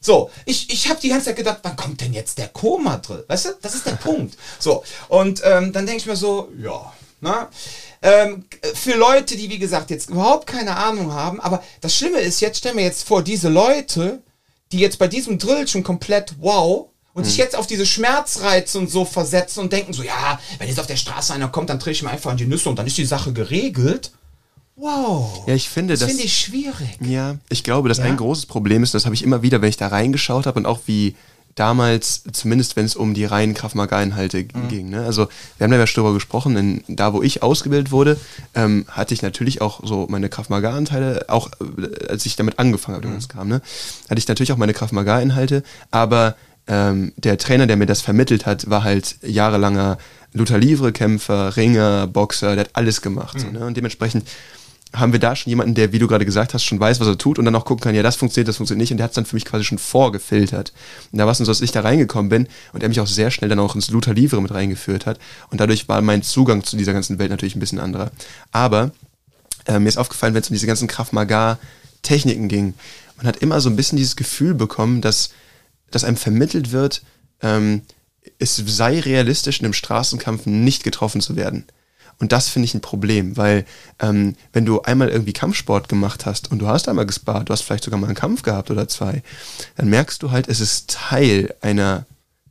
So, ich, ich habe die ganze Zeit gedacht, wann kommt denn jetzt der Koma-Drill? Weißt du, das ist der Punkt. So, und ähm, dann denke ich mir so, ja, na, ähm, für Leute, die wie gesagt jetzt überhaupt keine Ahnung haben, aber das Schlimme ist, jetzt stell mir jetzt vor, diese Leute, die jetzt bei diesem Drill schon komplett wow und sich jetzt auf diese Schmerzreize und so versetzen und denken so, ja, wenn jetzt auf der Straße einer kommt, dann drehe ich mir einfach an die Nüsse und dann ist die Sache geregelt. Wow. Ja, ich finde das. Das finde ich schwierig. Ja, ich glaube, dass Ja? ein großes Problem ist, das habe ich immer wieder, wenn ich da reingeschaut habe und auch wie damals, zumindest wenn es um die reinen Krav-Maga-Inhalte Mhm. ging. Ne? Also wir haben da ja schon drüber gesprochen, in, da wo ich ausgebildet wurde, ähm, hatte ich natürlich auch so meine Krav-Maga-Anteile, auch äh, als ich damit angefangen habe, Mhm. wenn es kam, ne? hatte ich natürlich auch meine Krav-Maga-Inhalte, aber ähm, der Trainer, der mir das vermittelt hat, war halt jahrelanger Luther Livre-Kämpfer, Ringer, Boxer, der hat alles gemacht. So, ne? Und dementsprechend haben wir da schon jemanden, der, wie du gerade gesagt hast, schon weiß, was er tut und dann auch gucken kann, ja, das funktioniert, das funktioniert nicht und der hat es dann für mich quasi schon vorgefiltert. Und da war es so, dass ich da reingekommen bin und er mich auch sehr schnell dann auch ins Luther Livre mit reingeführt hat und dadurch war mein Zugang zu dieser ganzen Welt natürlich ein bisschen anderer. Aber äh, mir ist aufgefallen, wenn es um diese ganzen Krav Maga Techniken ging, man hat immer so ein bisschen dieses Gefühl bekommen, dass, dass einem vermittelt wird, ähm, es sei realistisch, in einem Straßenkampf nicht getroffen zu werden. Und das finde ich ein Problem, weil ähm, wenn du einmal irgendwie Kampfsport gemacht hast und du hast einmal gespart, du hast vielleicht sogar mal einen Kampf gehabt oder zwei, dann merkst du halt, es ist Teil einer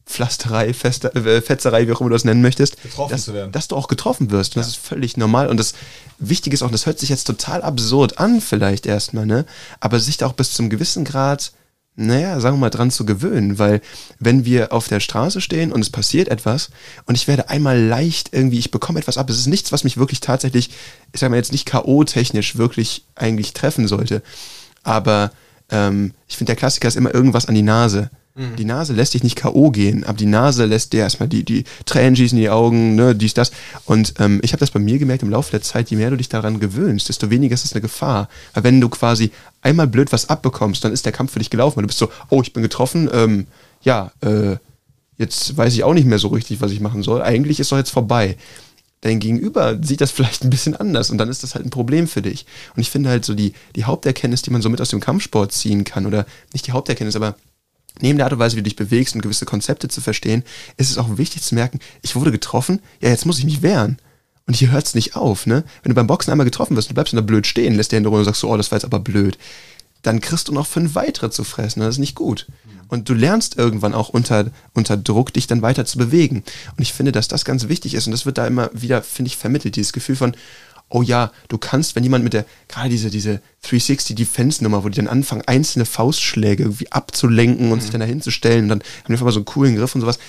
Pflasterei, Fester, äh, Fetzerei, wie auch immer du das nennen möchtest, Getroffen dass, zu werden. dass du auch getroffen wirst. Und das ist völlig normal. Und das Wichtige ist auch, das hört sich jetzt total absurd an, vielleicht erstmal, ne? Aber sich da auch bis zum gewissen Grad, naja, sagen wir mal, dran zu gewöhnen. Weil wenn wir auf der Straße stehen und es passiert etwas und ich werde einmal leicht irgendwie, ich bekomme etwas ab, es ist nichts, was mich wirklich tatsächlich, ich sag mal jetzt nicht K.O.-technisch wirklich eigentlich treffen sollte. Aber ähm, ich finde, der Klassiker ist immer irgendwas an die Nase. Die Nase lässt dich nicht K.O. gehen, aber die Nase lässt dir erstmal die, die Tränen schießen in die Augen, ne, dies, das. Und ähm, ich habe das bei mir gemerkt im Laufe der Zeit, je mehr du dich daran gewöhnst, desto weniger ist es eine Gefahr. Weil wenn du quasi einmal blöd was abbekommst, dann ist der Kampf für dich gelaufen. Weil du bist so, oh, ich bin getroffen, ähm, ja, äh, jetzt weiß ich auch nicht mehr so richtig, was ich machen soll. Eigentlich ist doch jetzt vorbei. Dein Gegenüber sieht das vielleicht ein bisschen anders und dann ist das halt ein Problem für dich. Und ich finde halt so die, die Haupterkenntnis, die man so mit aus dem Kampfsport ziehen kann, oder nicht die Haupterkenntnis, aber neben der Art und Weise, wie du dich bewegst und gewisse Konzepte zu verstehen, ist es auch wichtig zu merken, ich wurde getroffen, ja, jetzt muss ich mich wehren. Und hier hört es nicht auf, ne? Wenn du beim Boxen einmal getroffen wirst und du bleibst dann da blöd stehen, lässt die Hände runter und sagst so, oh, das war jetzt aber blöd, dann kriegst du noch fünf weitere zu fressen. Das ist nicht gut. Und du lernst irgendwann auch unter, unter Druck, dich dann weiter zu bewegen. Und ich finde, dass das ganz wichtig ist. Und das wird da immer wieder, finde ich, vermittelt. Dieses Gefühl von, oh ja, du kannst, wenn jemand mit der, gerade diese, diese 360 Defense-Nummer, wo die dann anfangen, einzelne Faustschläge irgendwie abzulenken und sich dann dahin zu stellen und dann haben die einfach mal so einen coolen Griff und sowas.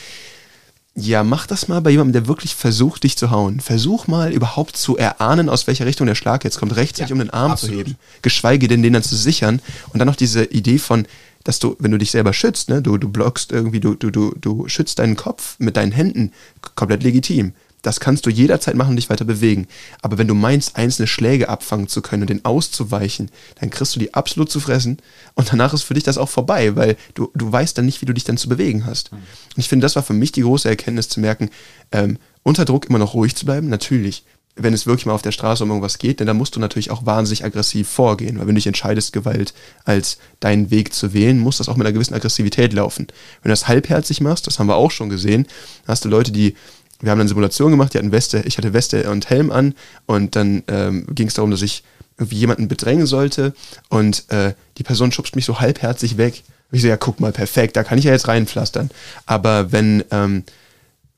Ja, mach das mal bei jemandem, der wirklich versucht, dich zu hauen. Versuch mal überhaupt zu erahnen, aus welcher Richtung der Schlag jetzt kommt, rechtzeitig Ja, um den Arm absolut. zu heben. Geschweige denn, den dann zu sichern. Und dann noch diese Idee von, dass du, wenn du dich selber schützt, ne, du, du blockst irgendwie, du, du, du, du schützt deinen Kopf mit deinen Händen, komplett legitim. Das kannst du jederzeit machen und dich weiter bewegen. Aber wenn du meinst, einzelne Schläge abfangen zu können und den auszuweichen, dann kriegst du die absolut zu fressen und danach ist für dich das auch vorbei, weil du, du weißt dann nicht, wie du dich dann zu bewegen hast. Und ich finde, das war für mich die große Erkenntnis zu merken, ähm, unter Druck immer noch ruhig zu bleiben, natürlich. Wenn es wirklich mal auf der Straße um irgendwas geht, denn dann musst du natürlich auch wahnsinnig aggressiv vorgehen, weil wenn du dich entscheidest, Gewalt als deinen Weg zu wählen, muss das auch mit einer gewissen Aggressivität laufen. Wenn du das halbherzig machst, das haben wir auch schon gesehen, hast du Leute, die wir haben eine Simulation gemacht, die hatten Weste, ich hatte Weste und Helm an und dann ähm, ging es darum, dass ich irgendwie jemanden bedrängen sollte und äh, die Person schubst mich so halbherzig weg. Ich so, ja, guck mal, perfekt, da kann ich ja jetzt reinpflastern. Aber wenn, ähm,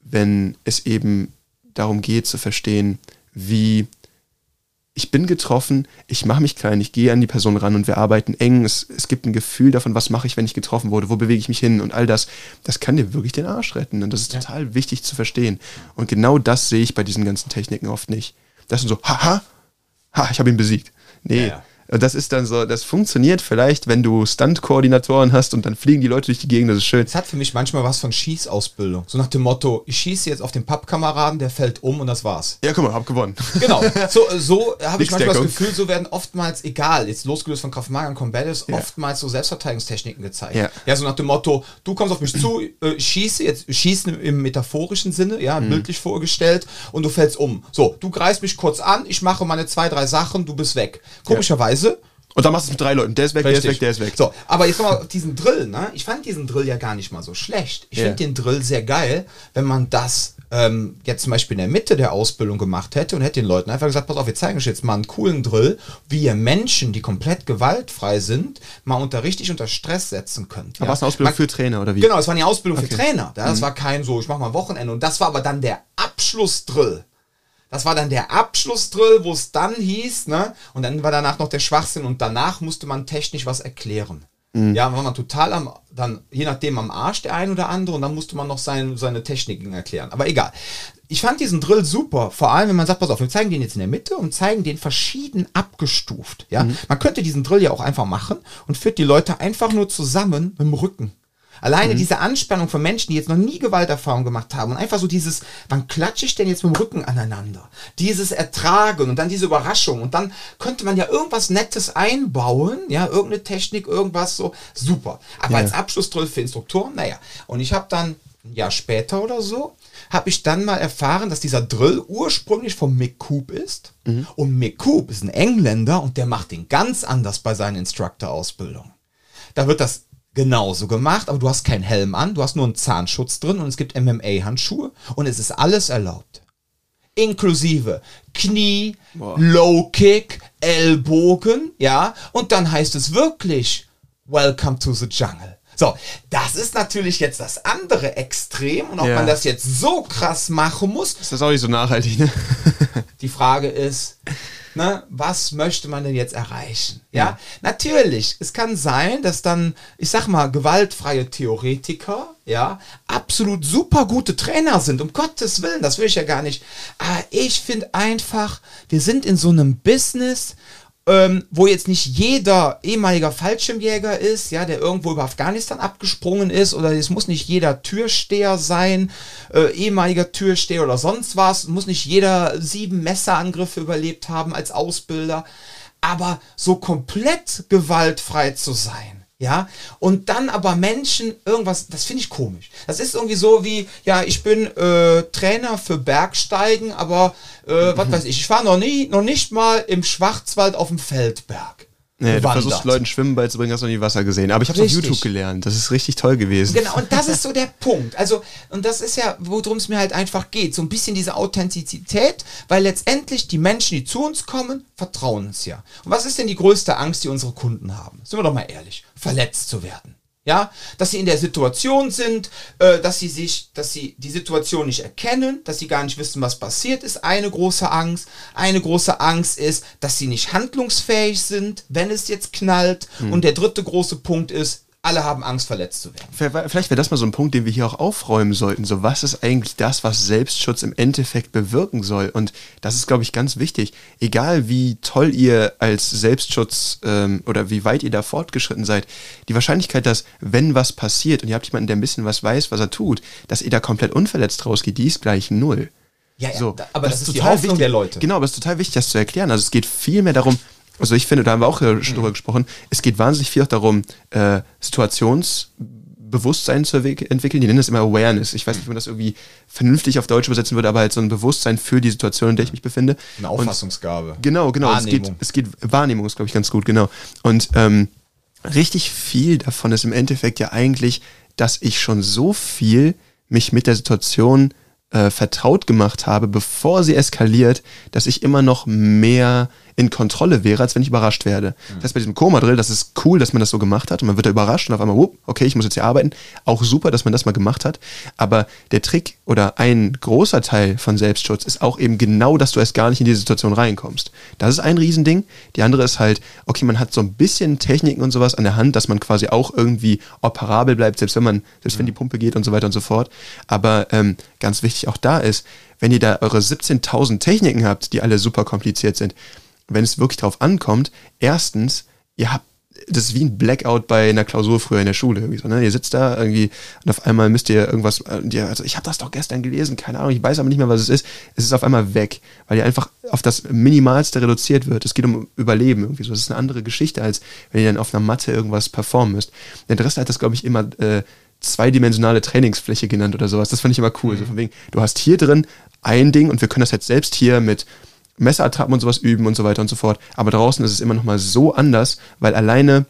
wenn es eben darum geht zu verstehen, wie ich bin getroffen, ich mache mich klein, ich gehe an die Person ran und wir arbeiten eng. Es, es gibt ein Gefühl davon, was mache ich, wenn ich getroffen wurde, wo bewege ich mich hin und all das. Das kann dir wirklich den Arsch retten und das ist total wichtig zu verstehen. Und genau das sehe ich bei diesen ganzen Techniken oft nicht. Das sind so, haha, ha, ich habe ihn besiegt. Nee, Ja, ja. Und das ist dann so, das funktioniert vielleicht, wenn du Stunt-Koordinatoren hast und dann fliegen die Leute durch die Gegend, das ist schön. Es hat für mich manchmal was von Schießausbildung. So nach dem Motto, ich schieße jetzt auf den Pappkameraden, der fällt um und das war's. Ja, guck mal, hab gewonnen. Genau, so, so habe ich manchmal das. Gefühl, so werden oftmals, egal, jetzt losgelöst von Kraft Maga und Combatis, Ja. oftmals so Selbstverteidigungstechniken gezeigt. Ja. ja, so nach dem Motto, du kommst auf mich zu, äh, schieße, jetzt schießen im, im metaphorischen Sinne, ja, Mhm. bildlich vorgestellt, und du fällst um. So, du greifst mich kurz an, ich mache meine zwei, drei Sachen, du bist weg. Komischerweise. Und dann machst du es mit drei Leuten. Der ist weg, Richtig. der ist weg, der ist weg. So, aber jetzt nochmal diesen Drill, ne? Ich fand diesen Drill ja gar nicht mal so schlecht. Ich Ja. finde den Drill sehr geil, wenn man das ähm, jetzt zum Beispiel in der Mitte der Ausbildung gemacht hätte und hätte den Leuten einfach gesagt, pass auf, wir zeigen euch jetzt mal einen coolen Drill, wie ihr Menschen, die komplett gewaltfrei sind, mal unter richtig unter Stress setzen könnt. Aber war es eine Ausbildung Man- für Trainer oder wie? Genau, es war eine Ausbildung für Okay. Mhm. Trainer. Ja, Das war kein so, ich mach mal Wochenende. Und das war aber dann der Abschlussdrill. Das war dann der Abschlussdrill, wo es dann hieß, ne? Und dann war danach noch der Schwachsinn und danach musste man technisch was erklären. Mhm. Ja, war man total am, dann, je nachdem am Arsch der ein oder andere und dann musste man noch sein, seine Techniken erklären. Aber egal. Ich fand diesen Drill super, vor allem wenn man sagt, pass auf, wir zeigen den jetzt in der Mitte und zeigen den verschieden abgestuft. Ja, Mhm. man könnte diesen Drill ja auch einfach machen und führt die Leute einfach nur zusammen mit dem Rücken. Alleine Mhm. diese Anspannung von Menschen, die jetzt noch nie Gewalterfahrung gemacht haben und einfach so dieses, wann klatsche ich denn jetzt mit dem Rücken aneinander? Dieses Ertragen und dann diese Überraschung und dann könnte man ja irgendwas Nettes einbauen, ja, irgendeine Technik, irgendwas so, super. Aber Ja. als Abschlussdrill für Instruktoren, naja. Und ich habe dann ein Jahr später oder so, habe ich dann mal erfahren, dass dieser Drill ursprünglich von Mick Coop ist. Und Mick Coop ist ein Engländer und der macht den ganz anders bei seinen Instructor-Ausbildungen. Da wird das genauso gemacht, aber du hast keinen Helm an, du hast nur einen Zahnschutz drin und es gibt MMA-Handschuhe und es ist alles erlaubt. Inklusive Knie, Low Kick, Ellbogen, ja, und dann heißt es wirklich Welcome to the Jungle. So, das ist natürlich jetzt das andere Extrem und ob Ja. man das jetzt so krass machen muss, Ist das auch nicht so nachhaltig, ne? die Frage ist, ne, was möchte man denn jetzt erreichen? Ja, natürlich, es kann sein, dass dann, ich sag mal, gewaltfreie Theoretiker, ja, absolut super gute Trainer sind, um Gottes Willen, das will ich ja gar nicht. Aber ich finde einfach, wir sind in so einem Business, ähm, wo jetzt nicht jeder ehemaliger Fallschirmjäger ist, ja, der irgendwo über Afghanistan abgesprungen ist, oder es muss nicht jeder Türsteher sein, äh, ehemaliger Türsteher oder sonst was, muss nicht jeder sieben Messerangriffe überlebt haben als Ausbilder, aber so komplett gewaltfrei zu sein. Ja, und dann aber Menschen irgendwas, das finde ich komisch. Das ist irgendwie so wie, ja, ich bin äh, Trainer für Bergsteigen, aber äh, was weiß ich, ich war noch nie, noch nicht mal im Schwarzwald auf dem Feldberg. Nee, du gewandert. versuchst Leuten Schwimmen beizubringen, hast noch nie Wasser gesehen. Aber ich habe auf Richtig. YouTube gelernt. Das ist richtig toll gewesen. Genau, und das ist so der Punkt. Also, und das ist ja, worum es mir halt einfach geht. So ein bisschen diese Authentizität, weil letztendlich die Menschen, die zu uns kommen, vertrauen uns ja. Und was ist denn die größte Angst, die unsere Kunden haben? Sind wir doch mal ehrlich. Verletzt zu werden. Ja, dass sie in der Situation sind, äh, dass sie sich, dass sie die Situation nicht erkennen, dass sie gar nicht wissen, was passiert, ist eine große Angst. Eine große Angst ist, dass sie nicht handlungsfähig sind, wenn es jetzt knallt. Und der dritte große Punkt ist, alle haben Angst, verletzt zu werden. Vielleicht wäre das mal so ein Punkt, den wir hier auch aufräumen sollten. So, was ist eigentlich das, was Selbstschutz im Endeffekt bewirken soll? Und das ist, glaube ich, ganz wichtig. Egal wie toll ihr als Selbstschutz ähm, oder wie weit ihr da fortgeschritten seid, die Wahrscheinlichkeit, dass, wenn was passiert und ihr habt jemanden, der ein bisschen was weiß, was er tut, dass ihr da komplett unverletzt rausgeht, die ist gleich null. Ja, ja, So, aber das, ist die total Hoffnung wichtig. der Leute. Genau, aber es ist total wichtig, das zu erklären. Also es geht viel mehr darum, also ich finde, da haben wir auch Mhm. schon drüber gesprochen, es geht wahnsinnig viel auch darum, äh, Situationsbewusstsein zu entwick- entwickeln. Die nennen das immer Awareness. Ich weiß nicht, wie man das irgendwie vernünftig auf Deutsch übersetzen würde, aber halt so ein Bewusstsein für die Situation, in der ich mich befinde. Eine Und- Auffassungsgabe. Genau, genau. Es geht, Wahrnehmung. es geht, Wahrnehmung ist, glaube ich, ganz gut, genau. Und ähm, richtig viel davon ist im Endeffekt ja eigentlich, dass ich schon so viel mich mit der Situation äh, vertraut gemacht habe, bevor sie eskaliert, dass ich immer noch mehr in Kontrolle wäre, als wenn ich überrascht werde. Das heißt, bei diesem Koma-Drill, das ist cool, dass man das so gemacht hat und man wird da überrascht und auf einmal, whoop, okay, ich muss jetzt hier arbeiten. Auch super, dass man das mal gemacht hat. Aber der Trick oder ein großer Teil von Selbstschutz ist auch eben genau, dass du erst gar nicht in diese Situation reinkommst. Das ist ein Riesending. Die andere ist halt, okay, man hat so ein bisschen Techniken und sowas an der Hand, dass man quasi auch irgendwie operabel bleibt, selbst wenn man, selbst wenn die Pumpe geht und so weiter und so fort. Aber ähm, ganz wichtig auch da ist, wenn ihr da eure 17.000 Techniken habt, die alle super kompliziert sind, wenn es wirklich drauf ankommt, erstens, ihr habt, das ist wie ein Blackout bei einer Klausur früher in der Schule. Irgendwie so, ne? Ihr sitzt da irgendwie und auf einmal müsst ihr irgendwas, äh, ihr, also ich habe das doch gestern gelesen, keine Ahnung, ich weiß aber nicht mehr, was es ist. Es ist auf einmal weg, weil ihr einfach auf das Minimalste reduziert wird. Es geht um Überleben irgendwie so. Das ist eine andere Geschichte, als wenn ihr dann auf einer Matte irgendwas performen müsst. Der Dressler hat das, glaube ich, immer äh, zweidimensionale Trainingsfläche genannt oder sowas. Das fand ich immer cool. So von wegen, du hast hier drin ein Ding und wir können das jetzt selbst hier mit Messerattrappen und sowas üben und so weiter und so fort. Aber draußen ist es immer noch mal so anders, weil alleine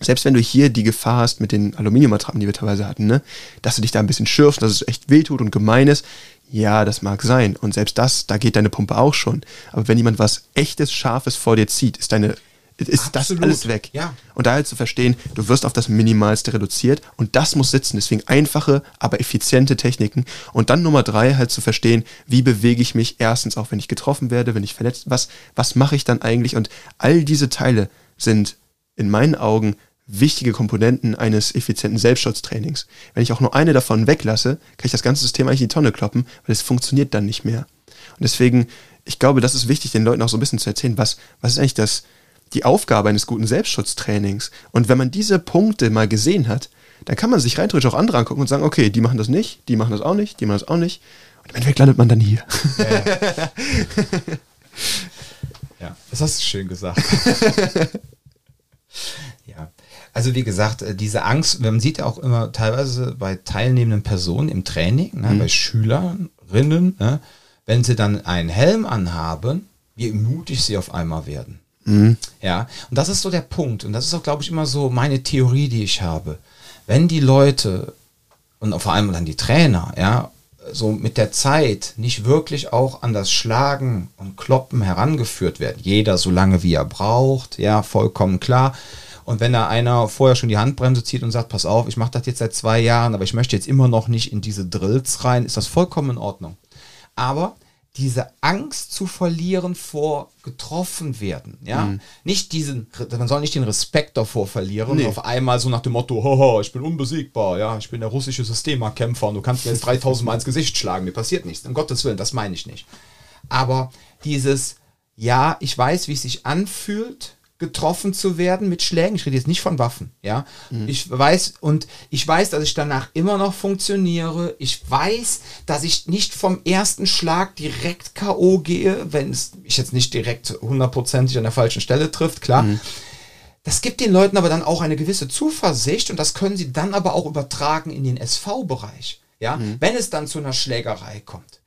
selbst wenn du hier die Gefahr hast mit den Aluminiumattrappen, die wir teilweise hatten, ne, dass du dich da ein bisschen schürfst, dass es echt wehtut und gemein ist, ja, das mag sein. Und selbst das, da geht deine Pumpe auch schon. Aber wenn jemand was echtes, scharfes vor dir zieht, ist deine ist Absolut. das alles weg. Ja. Und da halt zu verstehen, du wirst auf das Minimalste reduziert und das muss sitzen. Deswegen einfache, aber effiziente Techniken. Und dann Nummer drei halt zu verstehen, wie bewege ich mich erstens auch, wenn ich getroffen werde, wenn ich verletzt, was, was mache ich dann eigentlich? Und all diese Teile sind in meinen Augen wichtige Komponenten eines effizienten Selbstschutztrainings. Wenn ich auch nur eine davon weglasse, kann ich das ganze System eigentlich in die Tonne kloppen, weil es funktioniert dann nicht mehr. Und deswegen, ich glaube, das ist wichtig, den Leuten auch so ein bisschen zu erzählen, was, was ist eigentlich das, die Aufgabe eines guten Selbstschutztrainings. Und wenn man diese Punkte mal gesehen hat, dann kann man sich rein theoretisch auch andere angucken und sagen, okay, die machen das nicht, die machen das auch nicht, die machen das auch nicht. Und im Endeffekt landet man dann hier. Ja, ja. ja das hast du schön gesagt. ja. Also wie gesagt, äh, diese Angst, man sieht ja auch immer teilweise bei teilnehmenden Personen im Training, ne, mhm. bei Schülerinnen, ne, wenn sie dann einen Helm anhaben, wie mutig sie auf einmal werden. Mhm. Ja, und das ist so der Punkt. Und das ist auch, glaube ich, immer so meine Theorie, die ich habe. Wenn die Leute und vor allem dann die Trainer, ja, so mit der Zeit nicht wirklich auch an das Schlagen und Kloppen herangeführt werden, jeder so lange wie er braucht, ja, vollkommen klar. Und wenn da einer vorher schon die Handbremse zieht und sagt, pass auf, ich mache das jetzt seit zwei Jahren, aber ich möchte jetzt immer noch nicht in diese Drills rein, ist das vollkommen in Ordnung. Aber diese Angst zu verlieren vor getroffen werden, ja, mhm. nicht diesen, man soll nicht den Respekt davor verlieren nee. und auf einmal so nach dem Motto, hoho, ich bin unbesiegbar, ja, ich bin der russische Systemkämpfer und du kannst mir jetzt 3000 Mal ins Gesicht schlagen, mir passiert nichts, um Gottes Willen, das meine ich nicht. Aber dieses, ja, ich weiß, wie es sich anfühlt, getroffen zu werden mit Schlägen. Ich rede jetzt nicht von Waffen, ja. Mhm. Ich weiß und ich weiß, dass ich danach immer noch funktioniere. Ich weiß, dass ich nicht vom ersten Schlag direkt K.O. gehe, wenn es mich jetzt nicht direkt hundertprozentig an der falschen Stelle trifft, klar. Mhm. Das gibt den Leuten aber dann auch eine gewisse Zuversicht und das können sie dann aber auch übertragen in den SV-Bereich, ja. Mhm. Wenn es dann zu einer Schlägerei kommt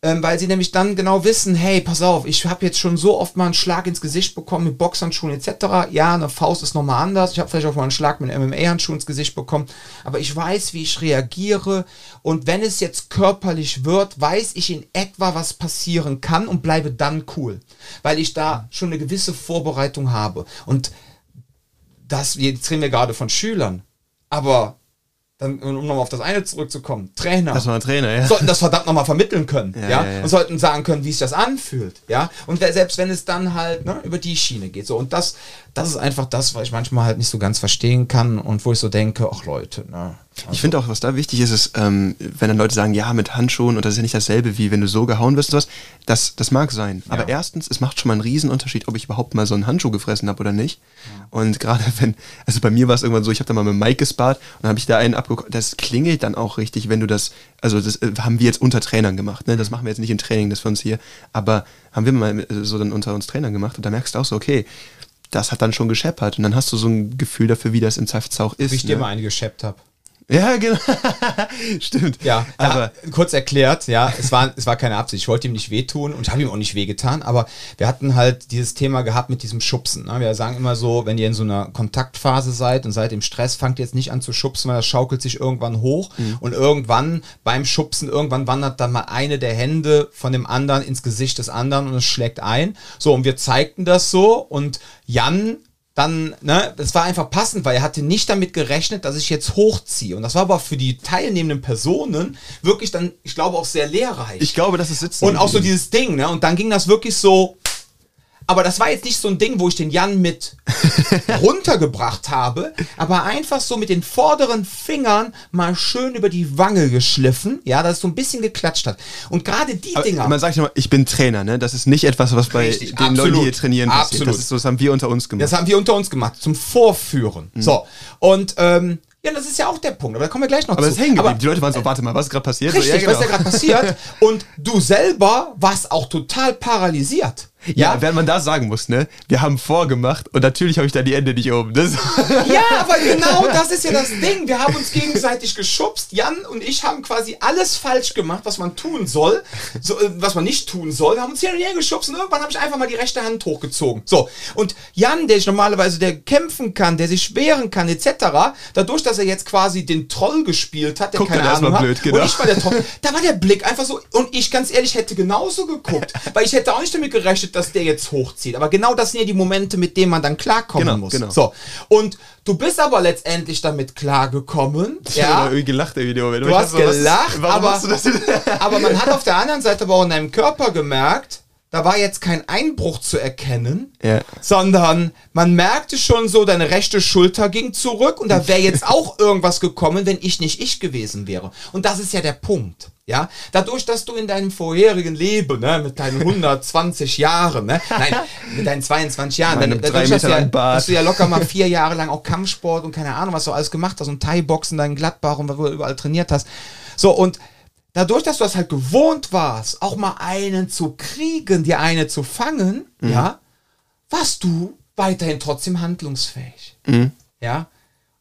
ähm, weil sie nämlich dann genau wissen, hey, pass auf, ich habe jetzt schon so oft mal einen Schlag ins Gesicht bekommen mit Boxhandschuhen etc. Ja, eine Faust ist nochmal anders. Ich habe vielleicht auch mal einen Schlag mit einem MMA-Handschuh ins Gesicht bekommen, aber ich weiß, wie ich reagiere. Und wenn es jetzt körperlich wird, weiß ich in etwa, was passieren kann und bleibe dann cool, weil ich da schon eine gewisse Vorbereitung habe. Und das, jetzt reden wir gerade von Schülern, aber dann, um nochmal auf das eine zurückzukommen, Trainer. Das war ein Trainer, ja. Sollten das verdammt nochmal vermitteln können, ja, ja? ja, Und sollten sagen können, wie sich das anfühlt, ja. Und selbst wenn es dann halt ne, über die Schiene geht, so. Und das, das ist einfach das, was ich manchmal halt nicht so ganz verstehen kann und wo ich so denke, ach Leute, ne. Also. Ich finde auch, was da wichtig ist, ist, ähm, wenn dann Leute sagen, ja, mit Handschuhen und das ist ja nicht dasselbe, wie wenn du so gehauen wirst und sowas, das, das mag sein. Ja. Aber erstens, es macht schon mal einen Riesenunterschied, ob ich überhaupt mal so einen Handschuh gefressen habe oder nicht. Ja. Und gerade wenn, also bei mir war es irgendwann so, ich habe da mal mit Mike gespart und dann habe ich da einen abgekommen. Das klingelt dann auch richtig, wenn du das, also das äh, haben wir jetzt unter Trainern gemacht, ne? Das machen wir jetzt nicht im Training, das für uns hier, aber haben wir mal so dann unter uns Trainern gemacht und da merkst du auch so, okay, das hat dann schon gescheppert und dann hast du so ein Gefühl dafür, wie das im Zweifelsfall auch ist. Wie ich ne? dir mal eine gescheppt habe. Ja, genau. Stimmt. Ja, aber kurz erklärt, ja, es war, es war keine Absicht. Ich wollte ihm nicht wehtun und ich habe ihm auch nicht wehgetan, aber wir hatten halt dieses Thema gehabt mit diesem Schubsen. Ne? Wir sagen immer so, wenn ihr in so einer Kontaktphase seid und seid im Stress, fangt ihr jetzt nicht an zu schubsen, weil das schaukelt sich irgendwann hoch mhm. und irgendwann beim Schubsen, irgendwann wandert dann mal eine der Hände von dem anderen ins Gesicht des anderen und es schlägt ein. So, und wir zeigten das so und Jan dann, ne, das war einfach passend, weil er hatte nicht damit gerechnet, dass ich jetzt hochziehe. Und das war aber für die teilnehmenden Personen wirklich dann, ich glaube, auch sehr lehrreich. Ich glaube, dass es sitzt. Und auch so dieses Ding, ne? Und dann ging das wirklich so aber das war jetzt nicht so ein Ding, wo ich den Jan mit runtergebracht habe, aber einfach so mit den vorderen Fingern mal schön über die Wange geschliffen, ja, dass es so ein bisschen geklatscht hat. Und gerade die aber Dinger. Man sagt immer, ich bin Trainer, ne? Das ist nicht etwas, was bei Richtig, den absolut, Leuten, die hier trainieren, passiert. Absolut. Das, ist so, das haben wir unter uns gemacht. Das haben wir unter uns gemacht, zum Vorführen. Mhm. So. Und ähm, ja, das ist ja auch der Punkt, aber da kommen wir gleich noch aber zu. Aber es hängen geblieben. Die Leute waren so, warte mal, was ist gerade passiert? Richtig, so, ja, genau. was ist ja gerade passiert? Und du selber warst auch total paralysiert. Ja, während man da sagen muss, ne? Wir haben vorgemacht und natürlich habe ich da die Ende nicht oben. Das ja, aber genau das ist ja das Ding. Wir haben uns gegenseitig geschubst. Jan und ich haben quasi alles falsch gemacht, was man tun soll, so, äh, was man nicht tun soll. Wir haben uns hier und her geschubst und irgendwann habe ich einfach mal die rechte Hand hochgezogen. So. Und Jan, der ich normalerweise, der kämpfen kann, der sich wehren kann, etc., dadurch, dass er jetzt quasi den Troll gespielt hat, der Guckt keine dann Ahnung hat, blöd, genau. und ich war der Troll, da war der Blick einfach so, und ich ganz ehrlich hätte genauso geguckt, weil ich hätte auch nicht damit gerechnet, dass der jetzt hochzieht. Aber genau das sind ja die Momente, mit denen man dann klarkommen Genau, muss. genau. So. Und du bist aber letztendlich damit klargekommen. Ich habe Ja. irgendwie gelacht im Video. Du hast gelacht, warum aber, aber man hat auf der anderen Seite aber auch in deinem Körper gemerkt, da war jetzt kein Einbruch zu erkennen, Ja. sondern man merkte schon so, deine rechte Schulter ging zurück und da wäre jetzt auch irgendwas gekommen, wenn ich nicht ich gewesen wäre. Und das ist ja der Punkt. Ja, dadurch, dass du in deinem vorherigen Leben, ne, mit deinen 120 Jahren, ne, nein, mit deinen 22 Jahren, dann, dadurch, dass, du ja, dass du ja locker mal vier Jahre lang auch Kampfsport und keine Ahnung, was du alles gemacht hast und Thai-Boxen, deinen Gladbach und wo du überall trainiert hast. So, und dadurch, dass du das halt gewohnt warst, auch mal einen zu kriegen, dir eine zu fangen, Mhm. ja, warst du weiterhin trotzdem handlungsfähig. Mhm. Ja.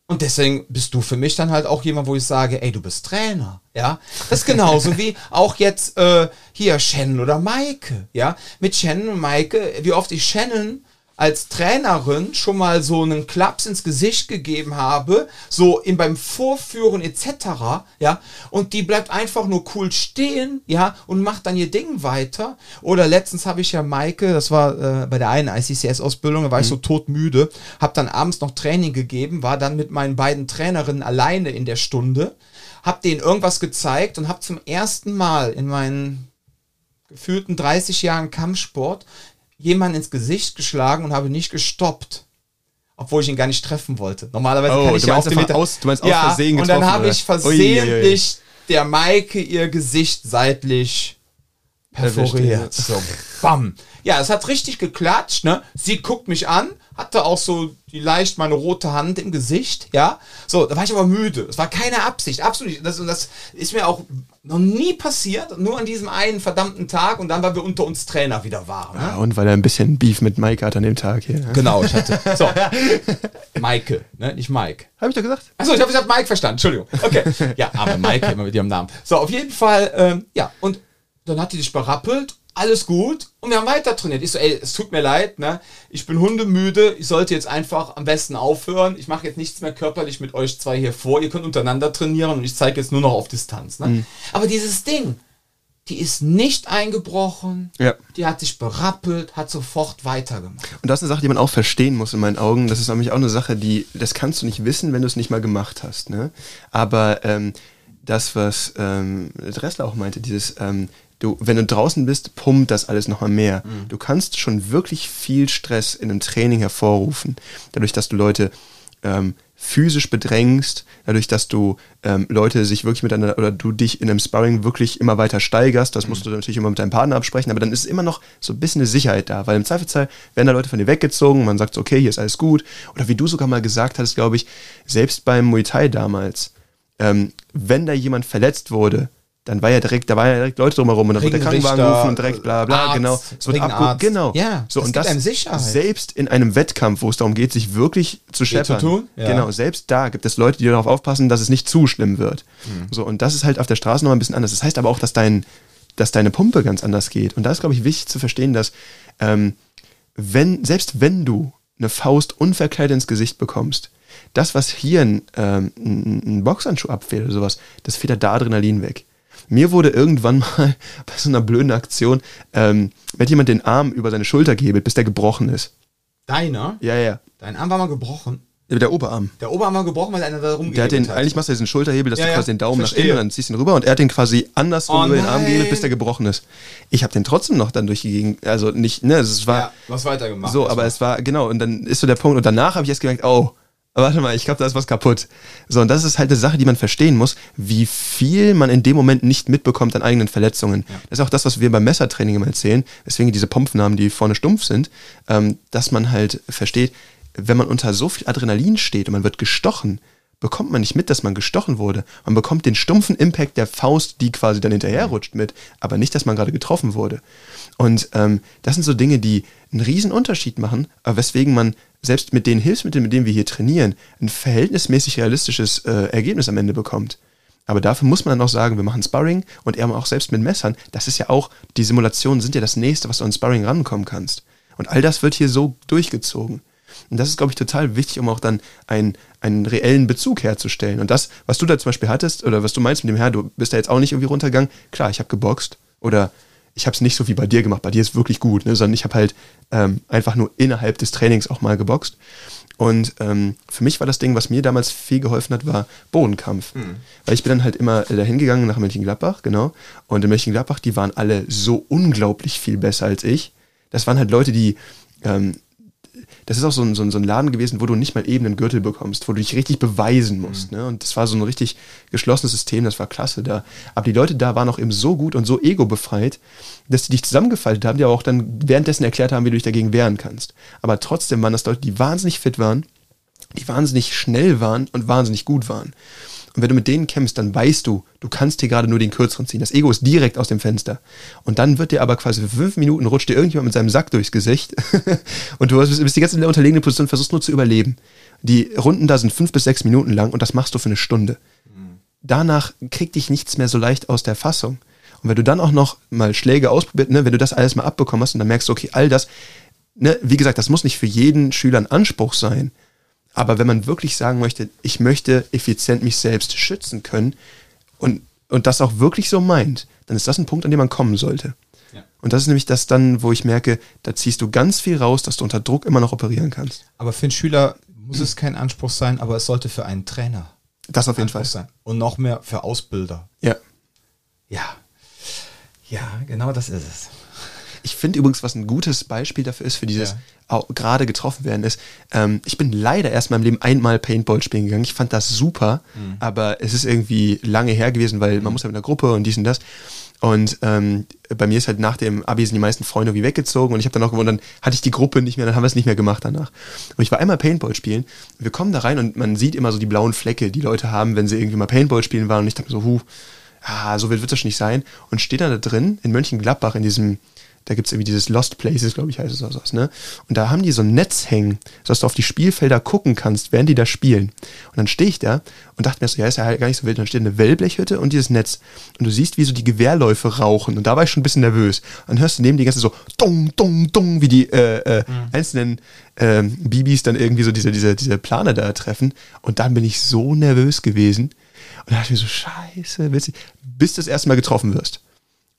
Und deswegen bist du für mich dann halt auch jemand, wo ich sage, ey, du bist Trainer, ja. Das ist genauso wie auch jetzt äh, hier Shannon oder Maike, ja. Mit Shannon und Maike, wie oft ich Shannon als Trainerin schon mal so einen Klaps ins Gesicht gegeben habe, so in beim Vorführen etc., ja, und die bleibt einfach nur cool stehen, ja, und macht dann ihr Ding weiter. Oder letztens habe ich ja Maike, das war äh, bei der einen ICCS-Ausbildung, da war ich so todmüde, habe dann abends noch Training gegeben, war dann mit meinen beiden Trainerinnen alleine in der Stunde, habe denen irgendwas gezeigt und habe zum ersten Mal in meinen gefühlten 30 Jahren Kampfsport jemanden ins Gesicht geschlagen und habe nicht gestoppt. Obwohl ich ihn gar nicht treffen wollte. Normalerweise Oh, kann ich du ja auf den Meter. aus- du meinst aus ja, Versehen Und dann getroffen, habe ich versehentlich der Maike ihr Gesicht seitlich perforiert. So, bam. Ja, es hat richtig geklatscht, ne? Sie guckt mich an, hatte auch so die leicht meine rote Hand im Gesicht, ja. So, da war ich aber müde. Es war keine Absicht, absolut nicht. Das, und das ist mir auch noch nie passiert, nur an diesem einen verdammten Tag und dann, weil wir unter uns Trainer wieder waren. Ne? Ja, und weil er ein bisschen Beef mit Mike hat an dem Tag hier. Ne? Genau, ich hatte. So. Maike, ne? Nicht Mike. Habe ich doch gesagt? Achso, ich habe ich hab Mike verstanden, Entschuldigung. Okay. Ja, aber Mike immer mit ihrem Namen. So, auf jeden Fall, ähm, ja, und dann hat die dich berappelt, alles gut, und wir haben weiter trainiert. Ich so, ey, es tut mir leid, ne? Ich bin hundemüde, ich sollte jetzt einfach am besten aufhören. Ich mache jetzt nichts mehr körperlich mit euch zwei hier vor. Ihr könnt untereinander trainieren und ich zeige jetzt nur noch auf Distanz. Ne? Aber dieses Ding, die ist nicht eingebrochen, Ja. die hat sich berappelt, hat sofort weitergemacht. Und das ist eine Sache, die man auch verstehen muss in meinen Augen. Das ist nämlich auch eine Sache, die, das kannst du nicht wissen, wenn du es nicht mal gemacht hast. Ne? Aber ähm, das, was ähm, Dressler auch meinte, dieses, ähm, du, wenn du draußen bist, pumpt das alles nochmal mehr. Du kannst schon wirklich viel Stress in einem Training hervorrufen, dadurch, dass du Leute ähm, physisch bedrängst, dadurch, dass du ähm, Leute sich wirklich miteinander oder du dich in einem Sparring wirklich immer weiter steigerst. Das musst du natürlich immer mit deinem Partner absprechen, aber dann ist immer noch so ein bisschen eine Sicherheit da, weil im Zweifelsfall werden da Leute von dir weggezogen, man sagt so, okay, hier ist alles gut. Oder wie du sogar mal gesagt hast, glaube ich, selbst beim Muay Thai damals, ähm, wenn da jemand verletzt wurde, dann war ja direkt, da war ja direkt Leute drumherum und dann wurde der Krankenwagen gerufen und direkt bla bla, Arzt, genau. Es wird abgeholt, genau. Ja, so, das und das selbst in einem Wettkampf, wo es darum geht, sich wirklich zu scheppern. tun? Ja. Genau, selbst da gibt es Leute, die darauf aufpassen, dass es nicht zu schlimm wird. Mhm. So, und das ist halt auf der Straße noch ein bisschen anders. Das heißt aber auch, dass dein, dass deine Pumpe ganz anders geht. Und da ist, glaube ich, wichtig zu verstehen, dass ähm, wenn, selbst wenn du eine Faust unverkleidet ins Gesicht bekommst, das, was hier ein, ähm, ein, ein Boxhandschuh abfällt oder sowas, das federt da Adrenalin weg. Mir wurde irgendwann mal bei so einer blöden Aktion, ähm, hat jemand den Arm über seine Schulter gehebelt, bis der gebrochen ist. Deiner? Ja, ja. Dein Arm war mal gebrochen. Der Oberarm. Der Oberarm war gebrochen, weil einer da Der hat rumgehebelt den, hat. eigentlich machst du diesen Schulterhebel, dass Ja, du ja, quasi den Daumen nach verstehe. innen und dann ziehst ihn rüber und er hat den quasi andersrum Oh über den Arm gehebelt, bis der gebrochen ist. Ich habe den trotzdem noch dann durch die Gegend, also nicht, ne, es war ja, was weitergemacht. so, aber es war, genau, und dann ist so der Punkt und danach habe ich erst gemerkt, oh, warte mal, ich glaube, da ist was kaputt. So, und das ist halt eine Sache, die man verstehen muss, wie viel man in dem Moment nicht mitbekommt an eigenen Verletzungen. Das ist auch das, was wir beim Messertraining immer erzählen, weswegen diese Pompfnamen, die vorne stumpf sind, ähm, dass man halt versteht, wenn man unter so viel Adrenalin steht und man wird gestochen, bekommt man nicht mit, dass man gestochen wurde. Man bekommt den stumpfen Impact der Faust, die quasi dann hinterherrutscht mit, aber nicht, dass man gerade getroffen wurde. Und ähm, das sind so Dinge, die einen riesen Unterschied machen, aber weswegen man selbst mit den Hilfsmitteln, mit denen wir hier trainieren, ein verhältnismäßig realistisches äh, Ergebnis am Ende bekommt. Aber dafür muss man dann auch sagen, wir machen Sparring und eben auch selbst mit Messern. Das ist ja auch, die Simulationen sind ja das nächste, was du an Sparring rankommen kannst. Und all das wird hier so durchgezogen. Und das ist, glaube ich, total wichtig, um auch dann einen, einen reellen Bezug herzustellen. Und das, was du da zum Beispiel hattest, oder was du meinst mit dem Herr, du bist da jetzt auch nicht irgendwie runtergegangen. Klar, ich habe geboxt oder ich habe es nicht so wie bei dir gemacht. Bei dir ist wirklich gut, ne? sondern ich habe halt ähm, einfach nur innerhalb des Trainings auch mal geboxt. Und ähm, für mich war das Ding, was mir damals viel geholfen hat, war Bodenkampf. Mhm. Weil ich bin dann halt immer dahin gegangen nach Mönchengladbach, genau. Und in Mönchengladbach, die waren alle so unglaublich viel besser als ich. Das waren halt Leute, die ähm, das ist auch so ein, so, ein, so ein Laden gewesen, wo du nicht mal eben einen Gürtel bekommst, wo du dich richtig beweisen musst. Mhm. Ne? Und das war so ein richtig geschlossenes System, das war klasse da. Aber die Leute da waren auch eben so gut und so ego-befreit, dass die dich zusammengefaltet haben, die aber auch dann währenddessen erklärt haben, wie du dich dagegen wehren kannst. Aber trotzdem waren das Leute, die wahnsinnig fit waren, die wahnsinnig schnell waren und wahnsinnig gut waren. Und wenn du mit denen kämpfst, dann weißt du, du kannst dir gerade nur den kürzeren ziehen. Das Ego ist direkt aus dem Fenster. Und dann wird dir aber quasi für fünf Minuten rutscht dir irgendjemand mit seinem Sack durchs Gesicht. und du bist die ganze Zeit in der unterlegenen Position und versuchst nur zu überleben. Die Runden da sind fünf bis sechs Minuten lang und das machst du für eine Stunde. Danach kriegt dich nichts mehr so leicht aus der Fassung. Und wenn du dann auch noch mal Schläge ausprobiert, ne, wenn du das alles mal abbekommen hast und dann merkst du, okay, all das, ne, wie gesagt, das muss nicht für jeden Schüler ein Anspruch sein. Aber wenn man wirklich sagen möchte, ich möchte effizient mich selbst schützen können und, und das auch wirklich so meint, dann ist das ein Punkt, an dem man kommen sollte. Ja. Und das ist nämlich das dann, wo ich merke, da ziehst du ganz viel raus, dass du unter Druck immer noch operieren kannst. Aber für einen Schüler muss es kein Anspruch sein, aber es sollte für einen Trainer. Das auf jeden Anspruch Fall sein. Und noch mehr für Ausbilder. Ja. Ja. Ja, genau das ist es. Ich finde übrigens, was ein gutes Beispiel dafür ist, für dieses ja. gerade getroffen werden, ist, ähm, ich bin leider erst in meinem Leben einmal Paintball spielen gegangen. Ich fand das super, mhm. aber es ist irgendwie lange her gewesen, weil mhm. man muss ja mit einer Gruppe und dies und das. Und ähm, bei mir ist halt nach dem Abi sind die meisten Freunde irgendwie weggezogen und ich habe dann auch gewonnen, dann hatte ich die Gruppe nicht mehr, dann haben wir es nicht mehr gemacht danach. Und ich war einmal Paintball spielen. Wir kommen da rein und man sieht immer so die blauen Flecke, die Leute haben, wenn sie irgendwie mal Paintball spielen waren. Und ich dachte mir so, huh, ah, so wild wird das nicht sein. Und steht dann da drin in Mönchengladbach in diesem da gibt es irgendwie dieses Lost Places, glaube ich, heißt es auch ne? Und da haben die so ein Netz hängen, sodass du auf die Spielfelder gucken kannst, während die da spielen. Und dann stehe ich da und dachte mir so, ja, ist ja halt gar nicht so wild. Und dann steht eine Wellblechhütte und dieses Netz. Und du siehst, wie so die Gewehrläufe rauchen. Und da war ich schon ein bisschen nervös. Und dann hörst du neben die ganze so dong, dong, dong, wie die äh, äh, mhm. einzelnen äh, Bibis dann irgendwie so diese, diese, diese Plane da treffen. Und dann bin ich so nervös gewesen. Und da dachte ich mir so, scheiße, witzig, bis du das erste Mal getroffen wirst.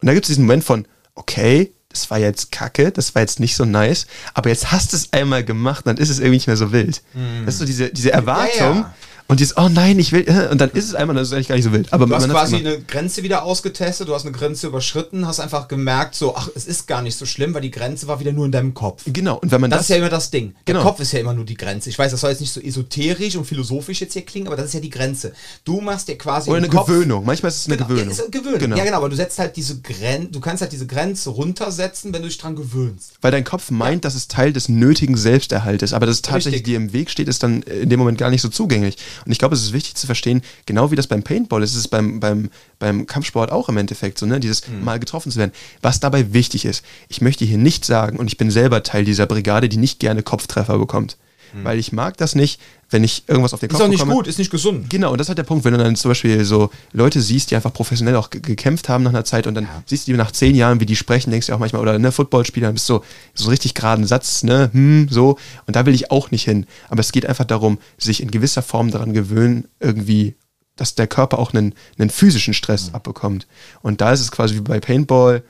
Und da gibt es diesen Moment von, okay, das war jetzt kacke, das war jetzt nicht so nice, aber jetzt hast du es einmal gemacht, dann ist es irgendwie nicht mehr so wild. Mm. Das ist so diese, diese Erwartung, ja, ja. Und dieses, oh nein, ich will, äh, und dann ist es einmal, das ist eigentlich gar nicht so wild. Aber du hast quasi eine Grenze wieder ausgetestet, du hast eine Grenze überschritten, hast einfach gemerkt, so, ach, es ist gar nicht so schlimm, weil die Grenze war wieder nur in deinem Kopf. Genau, und wenn man das. Das ist ja immer das Ding. Genau. Der Kopf ist ja immer nur die Grenze. Ich weiß, das soll jetzt nicht so esoterisch und philosophisch jetzt hier klingen, aber das ist ja die Grenze. Du machst dir quasi. Oder eine Kopf, Gewöhnung. Manchmal ist es eine genau, Gewöhnung. Ja, Gewöhnung. Genau. Ja, genau, aber du setzt halt diese Grenze, du kannst halt diese Grenze runtersetzen, wenn du dich dran gewöhnst. Weil dein Kopf meint, ja. dass es Teil des nötigen Selbsterhaltes, aber dass es tatsächlich Richtig. dir im Weg steht, ist dann in dem Moment gar nicht so zugänglich. Und ich glaube, es ist wichtig zu verstehen, genau wie das beim Paintball ist, ist es beim, beim, beim Kampfsport auch im Endeffekt so, ne? Dieses mhm. Mal getroffen zu werden. Was dabei wichtig ist, ich möchte hier nicht sagen, und ich bin selber Teil dieser Brigade, die nicht gerne Kopftreffer bekommt. Mhm. Weil ich mag das nicht, wenn ich irgendwas auf den Kopf Ist auch nicht bekomme. gut, ist nicht gesund. Genau, und das ist halt der Punkt, wenn du dann zum Beispiel so Leute siehst, die einfach professionell auch gekämpft haben nach einer Zeit und dann ja. siehst du die nach zehn Jahren, wie die sprechen, denkst du auch manchmal, oder ne, Footballspieler, dann bist du so, so richtig geraden Satz, ne, hm, so. Und da will ich auch nicht hin. Aber es geht einfach darum, sich in gewisser Form daran gewöhnen, irgendwie dass der Körper auch einen, einen physischen Stress mhm. abbekommt. Und da ist es quasi wie bei Paintball,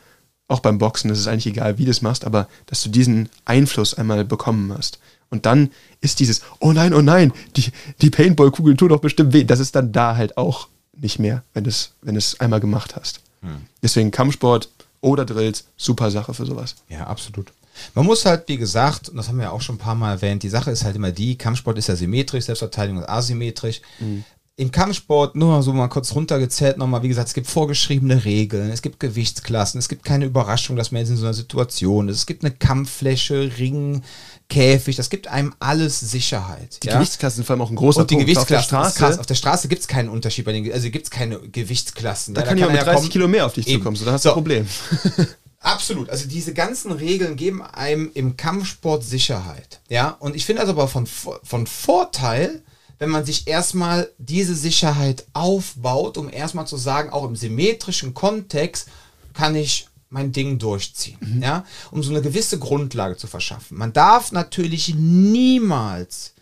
auch beim Boxen, das ist eigentlich egal, wie du es machst, aber dass du diesen Einfluss einmal bekommen hast. Und dann ist dieses, oh nein, oh nein, die, die Paintball-Kugel tut doch bestimmt weh. Das ist dann da halt auch nicht mehr, wenn du es wenn einmal gemacht hast. Hm. Deswegen Kampfsport oder Drills, super Sache für sowas. Ja, absolut. Man muss halt, wie gesagt, und das haben wir ja auch schon ein paar Mal erwähnt, die Sache ist halt immer die, Kampfsport ist ja symmetrisch, Selbstverteidigung ist asymmetrisch. Mhm. Im Kampfsport, nur mal so mal kurz runtergezählt nochmal, wie gesagt, es gibt vorgeschriebene Regeln, es gibt Gewichtsklassen, es gibt keine Überraschung, dass man jetzt in so einer Situation ist, es gibt eine Kampffläche, Ring, Käfig, das gibt einem alles Sicherheit. Die ja? Gewichtsklassen sind vor allem auch ein großer Und die Punkt. Gewichtsklassen, auf der Straße, krass. Auf der Straße gibt es keinen Unterschied bei den, also gibt es keine Gewichtsklassen. da ja, kann jemand mit er 30 kommen. Kilo mehr auf dich Eben. zukommen, so, da hast So. du ein Problem. Absolut. Also diese ganzen Regeln geben einem im Kampfsport Sicherheit. Ja, und ich finde also aber von, von Vorteil, wenn man sich erstmal diese Sicherheit aufbaut, um erstmal zu sagen, auch im symmetrischen Kontext kann ich mein Ding durchziehen. Ja, um so eine gewisse Grundlage zu verschaffen. Man darf natürlich niemals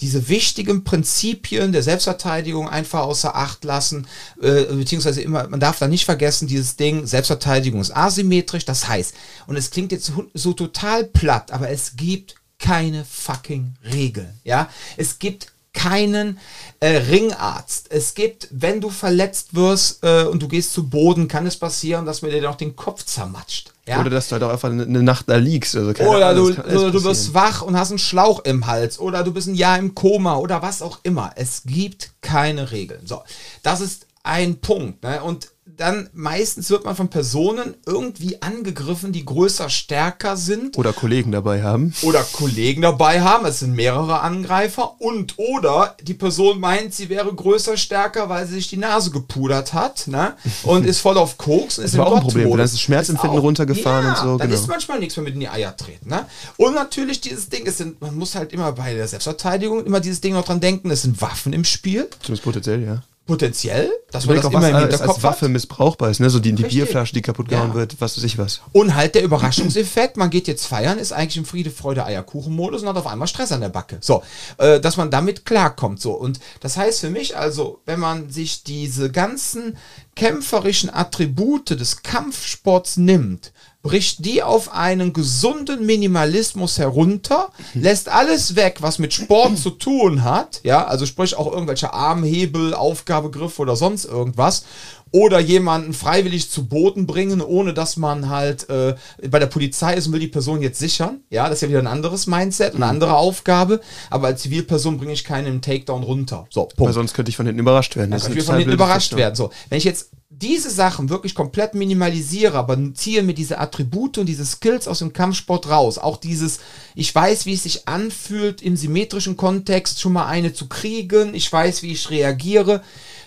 diese wichtigen Prinzipien der Selbstverteidigung einfach außer Acht lassen, äh, beziehungsweise immer, man darf da nicht vergessen, dieses Ding, Selbstverteidigung ist asymmetrisch, das heißt, und es klingt jetzt so, so total platt, aber es gibt keine fucking Regeln, ja, es gibt keinen äh, Ringarzt. Es gibt, wenn du verletzt wirst äh, und du gehst zu Boden, kann es passieren, dass mir dir noch den Kopf zermatscht. Ja? Oder dass du halt auch einfach eine, Nacht da liegst. Also Oder Ahnung, du, oder du wirst wach und hast einen Schlauch im Hals. Oder du bist ein Jahr im Koma oder was auch immer. Es gibt keine Regeln. So, das ist ein Punkt. Ne? Und dann meistens wird man von Personen irgendwie angegriffen, die größer, stärker sind Oder Kollegen dabei haben. oder Kollegen dabei haben. Es sind mehrere Angreifer und oder die Person meint, sie wäre größer, stärker, weil sie sich die Nase gepudert hat ne? und ist voll auf Koks und ist war auch ein Problem, dann ist das Schmerzempfinden Ist auch- runtergefahren ja, und so, Dann genau. ist manchmal nichts mehr mit in die Eier treten. Ne? Und natürlich dieses Ding, es sind, man muss halt immer bei der Selbstverteidigung immer dieses Ding noch dran denken, es sind Waffen im Spiel, Zumindest potenziell, ja. Potenziell, dass man das auch, immer im Hinterkopf als Waffe hat. missbrauchbar ist, ne? So die, die Richtig. Bierflasche, die kaputt gehauen Ja. wird, was weiß ich was. Und halt der Überraschungseffekt, man geht jetzt feiern, ist eigentlich im Friede, Freude, Eierkuchen-Modus und hat auf einmal Stress an der Backe. So, äh, dass man damit klarkommt. So, und das heißt für mich also, wenn man sich diese ganzen kämpferischen Attribute des Kampfsports nimmt, bricht die auf einen gesunden Minimalismus herunter, lässt alles weg, was mit Sport zu tun hat, ja, also sprich auch irgendwelche Armhebel, Aufgabegriffe oder sonst irgendwas, oder jemanden freiwillig zu Boden bringen, ohne dass man halt äh, bei der Polizei ist und will die Person jetzt sichern. Ja, das ist ja wieder ein anderes Mindset, eine andere Aufgabe. Aber als Zivilperson bringe ich keinen im Takedown runter. So, Weil Punkt. sonst könnte ich von hinten überrascht werden. Dann Das kann ist ich von hinten überrascht werden. So, wenn ich jetzt diese Sachen wirklich komplett minimalisiere, aber ziehe mir diese Attribute und diese Skills aus dem Kampfsport raus, auch dieses, ich weiß, wie es sich anfühlt, im symmetrischen Kontext schon mal eine zu kriegen, ich weiß, wie ich reagiere,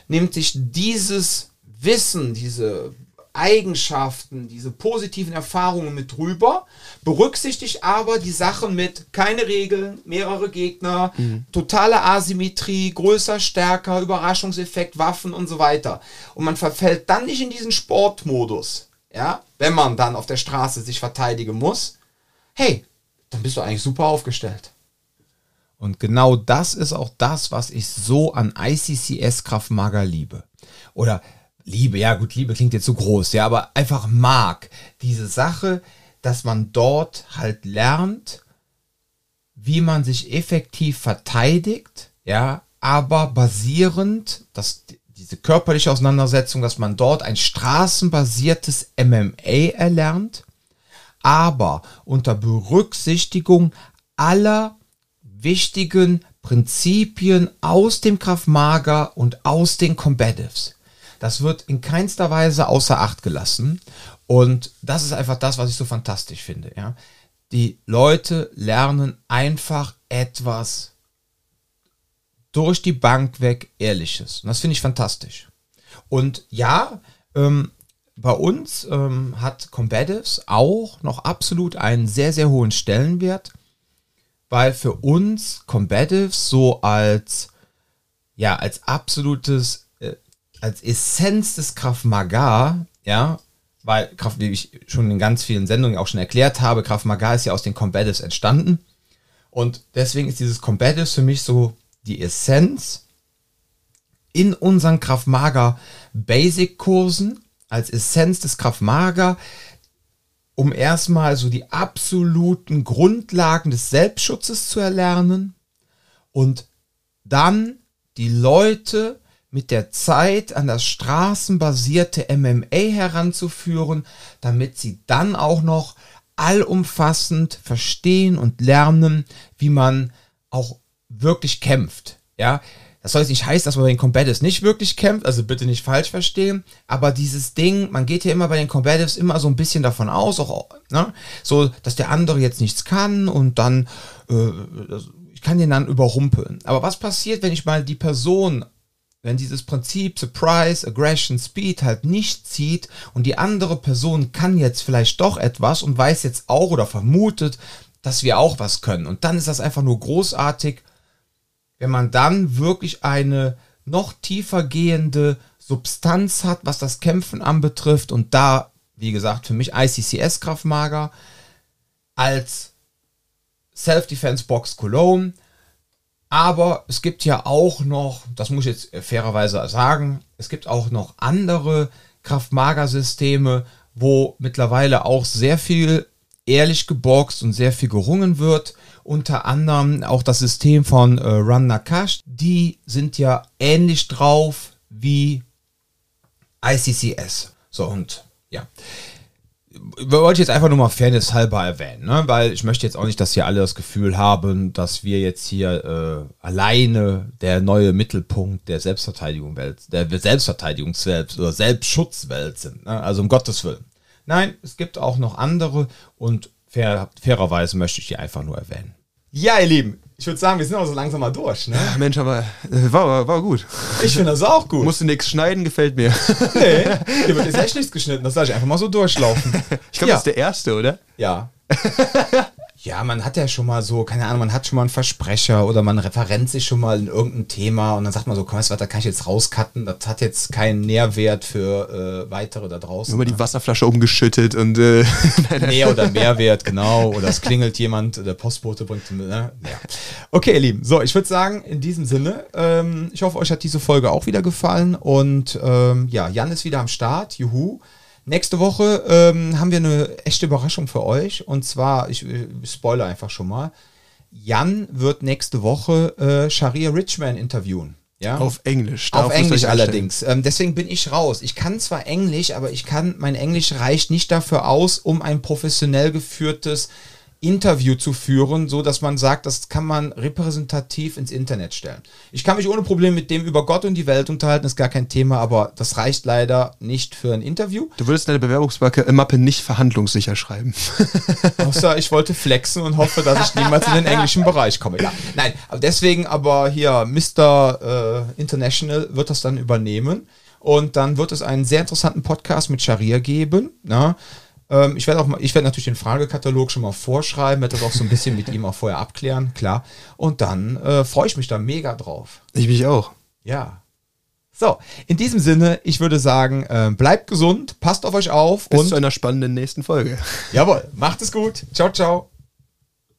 nimmt sich dieses Wissen, diese Eigenschaften, diese positiven Erfahrungen mit rüber, berücksichtigt aber die Sachen mit keine Regeln, mehrere Gegner, totale Asymmetrie, größer, stärker, Überraschungseffekt, Waffen und so weiter. Und man verfällt dann nicht in diesen Sportmodus, ja, wenn man dann auf der Straße sich verteidigen muss. Hey, dann bist du eigentlich super aufgestellt. Und genau das ist auch das, was ich so an ICCS Kraft Maga liebe. Oder Liebe, ja gut, Liebe klingt jetzt so groß, ja, aber einfach mag. Diese Sache, dass man dort halt lernt, wie man sich effektiv verteidigt, ja, aber basierend, dass diese körperliche Auseinandersetzung, dass man dort ein straßenbasiertes MMA erlernt, aber unter Berücksichtigung aller wichtigen Prinzipien aus dem Krav Maga und aus den Combatives. Das wird in keinster Weise außer Acht gelassen. Und das ist einfach das, was ich so fantastisch finde. Ja? Die Leute lernen einfach etwas durch die Bank weg Ehrliches. Und das finde ich fantastisch. Und ja, ähm, bei uns ähm, hat Combatives auch noch absolut einen sehr, sehr hohen Stellenwert, weil für uns Combatives so als, ja, als absolutes, als Essenz des Krav Maga, ja, weil, Krav, wie ich schon in ganz vielen Sendungen auch schon erklärt habe, Krav Maga ist ja aus den Combatives entstanden. Und deswegen ist dieses Combatives für mich so die Essenz in unseren Krav Maga Basic Kursen als Essenz des Krav Maga, um erstmal so die absoluten Grundlagen des Selbstschutzes zu erlernen und dann die Leute mit der Zeit an das straßenbasierte MMA heranzuführen, damit sie dann auch noch allumfassend verstehen und lernen, wie man auch wirklich kämpft. Ja, das soll jetzt nicht heißen, dass man bei den Combatives nicht wirklich kämpft, also bitte nicht falsch verstehen, aber dieses Ding, man geht ja immer bei den Combatives immer so ein bisschen davon aus, auch, ne, so, dass der andere jetzt nichts kann und dann, äh, ich kann den dann überrumpeln. Aber was passiert, wenn ich mal die Person wenn dieses Prinzip Surprise, Aggression, Speed halt nicht zieht und die andere Person kann jetzt vielleicht doch etwas und weiß jetzt auch oder vermutet, dass wir auch was können. Und dann ist das einfach nur großartig, wenn man dann wirklich eine noch tiefer gehende Substanz hat, was das Kämpfen anbetrifft. Und da, wie gesagt, für mich ICCS Kraftmager als Self-Defense Box Cologne aber es gibt ja auch noch, das muss ich jetzt fairerweise sagen, es gibt auch noch andere Kraftmagersysteme, wo mittlerweile auch sehr viel ehrlich geboxt und sehr viel gerungen wird. Unter anderem auch das System von äh, Run Nakash. Die sind ja ähnlich drauf wie ICCS. So und ja wollte jetzt einfach nur mal Fairness halber erwähnen, ne? weil ich möchte jetzt auch nicht, dass hier alle das Gefühl haben, dass wir jetzt hier äh, alleine der neue Mittelpunkt der Selbstverteidigung Welt, der Selbstverteidigungswelt oder Selbstschutzwelt sind. Ne? Also um Gottes Willen. Nein, es gibt auch noch andere und fair, fairerweise möchte ich die einfach nur erwähnen. Ja, ihr Lieben, ich würde sagen, wir sind auch so langsam mal durch, ne? Mensch, aber äh, war, war, war gut. Ich finde das auch gut. Musste nichts schneiden, gefällt mir. Nee, hier wird jetzt echt nichts geschnitten. Das lasse ich einfach mal so durchlaufen. Ich glaube, ja. das ist der erste, oder? Ja. Ja, man hat ja schon mal so, keine Ahnung, man hat schon mal einen Versprecher oder man referenzt sich schon mal in irgendein Thema und dann sagt man so, komm, was, da kann ich jetzt rauscutten, das hat jetzt keinen Nährwert für äh, weitere da draußen. Immer die Wasserflasche umgeschüttet und äh, Nähr- oder Mehrwert, genau. Oder es klingelt jemand, der Postbote bringt, ne? Ja. Okay, ihr Lieben, so, ich würde sagen, in diesem Sinne, ähm, ich hoffe, euch hat diese Folge auch wieder gefallen und ähm, ja, Jan ist wieder am Start, juhu. Nächste Woche ähm, haben wir eine echte Überraschung für euch. Und zwar, ich, ich spoilere einfach schon mal. Jan wird nächste Woche äh, Sharia Richman interviewen. Ja? Auf Englisch. Auf Englisch allerdings. Ähm, deswegen bin ich raus. Ich kann zwar Englisch, aber ich kann, mein Englisch reicht nicht dafür aus, um ein professionell geführtes Interview zu führen, so dass man sagt, das kann man repräsentativ ins Internet stellen. Ich kann mich ohne Probleme mit dem über Gott und die Welt unterhalten, ist gar kein Thema, aber das reicht leider nicht für ein Interview. Du würdest deine Bewerbungsmappe nicht verhandlungssicher schreiben. Außer ich wollte flexen und hoffe, dass ich niemals in den englischen Bereich komme. Ja, nein, deswegen aber hier Mr. Äh, International wird das dann übernehmen. Und dann wird es einen sehr interessanten Podcast mit Scharia geben. Na? Ähm, ich werde auch mal, ich werde natürlich den Fragekatalog schon mal vorschreiben, werde das auch so ein bisschen mit ihm auch vorher abklären, klar. Und dann äh, freue ich mich da mega drauf. Ich mich auch. Ja. So, in diesem Sinne, ich würde sagen, äh, bleibt gesund, passt auf euch auf Bis und zu einer spannenden nächsten Folge. Jawohl, macht es gut. Ciao, ciao.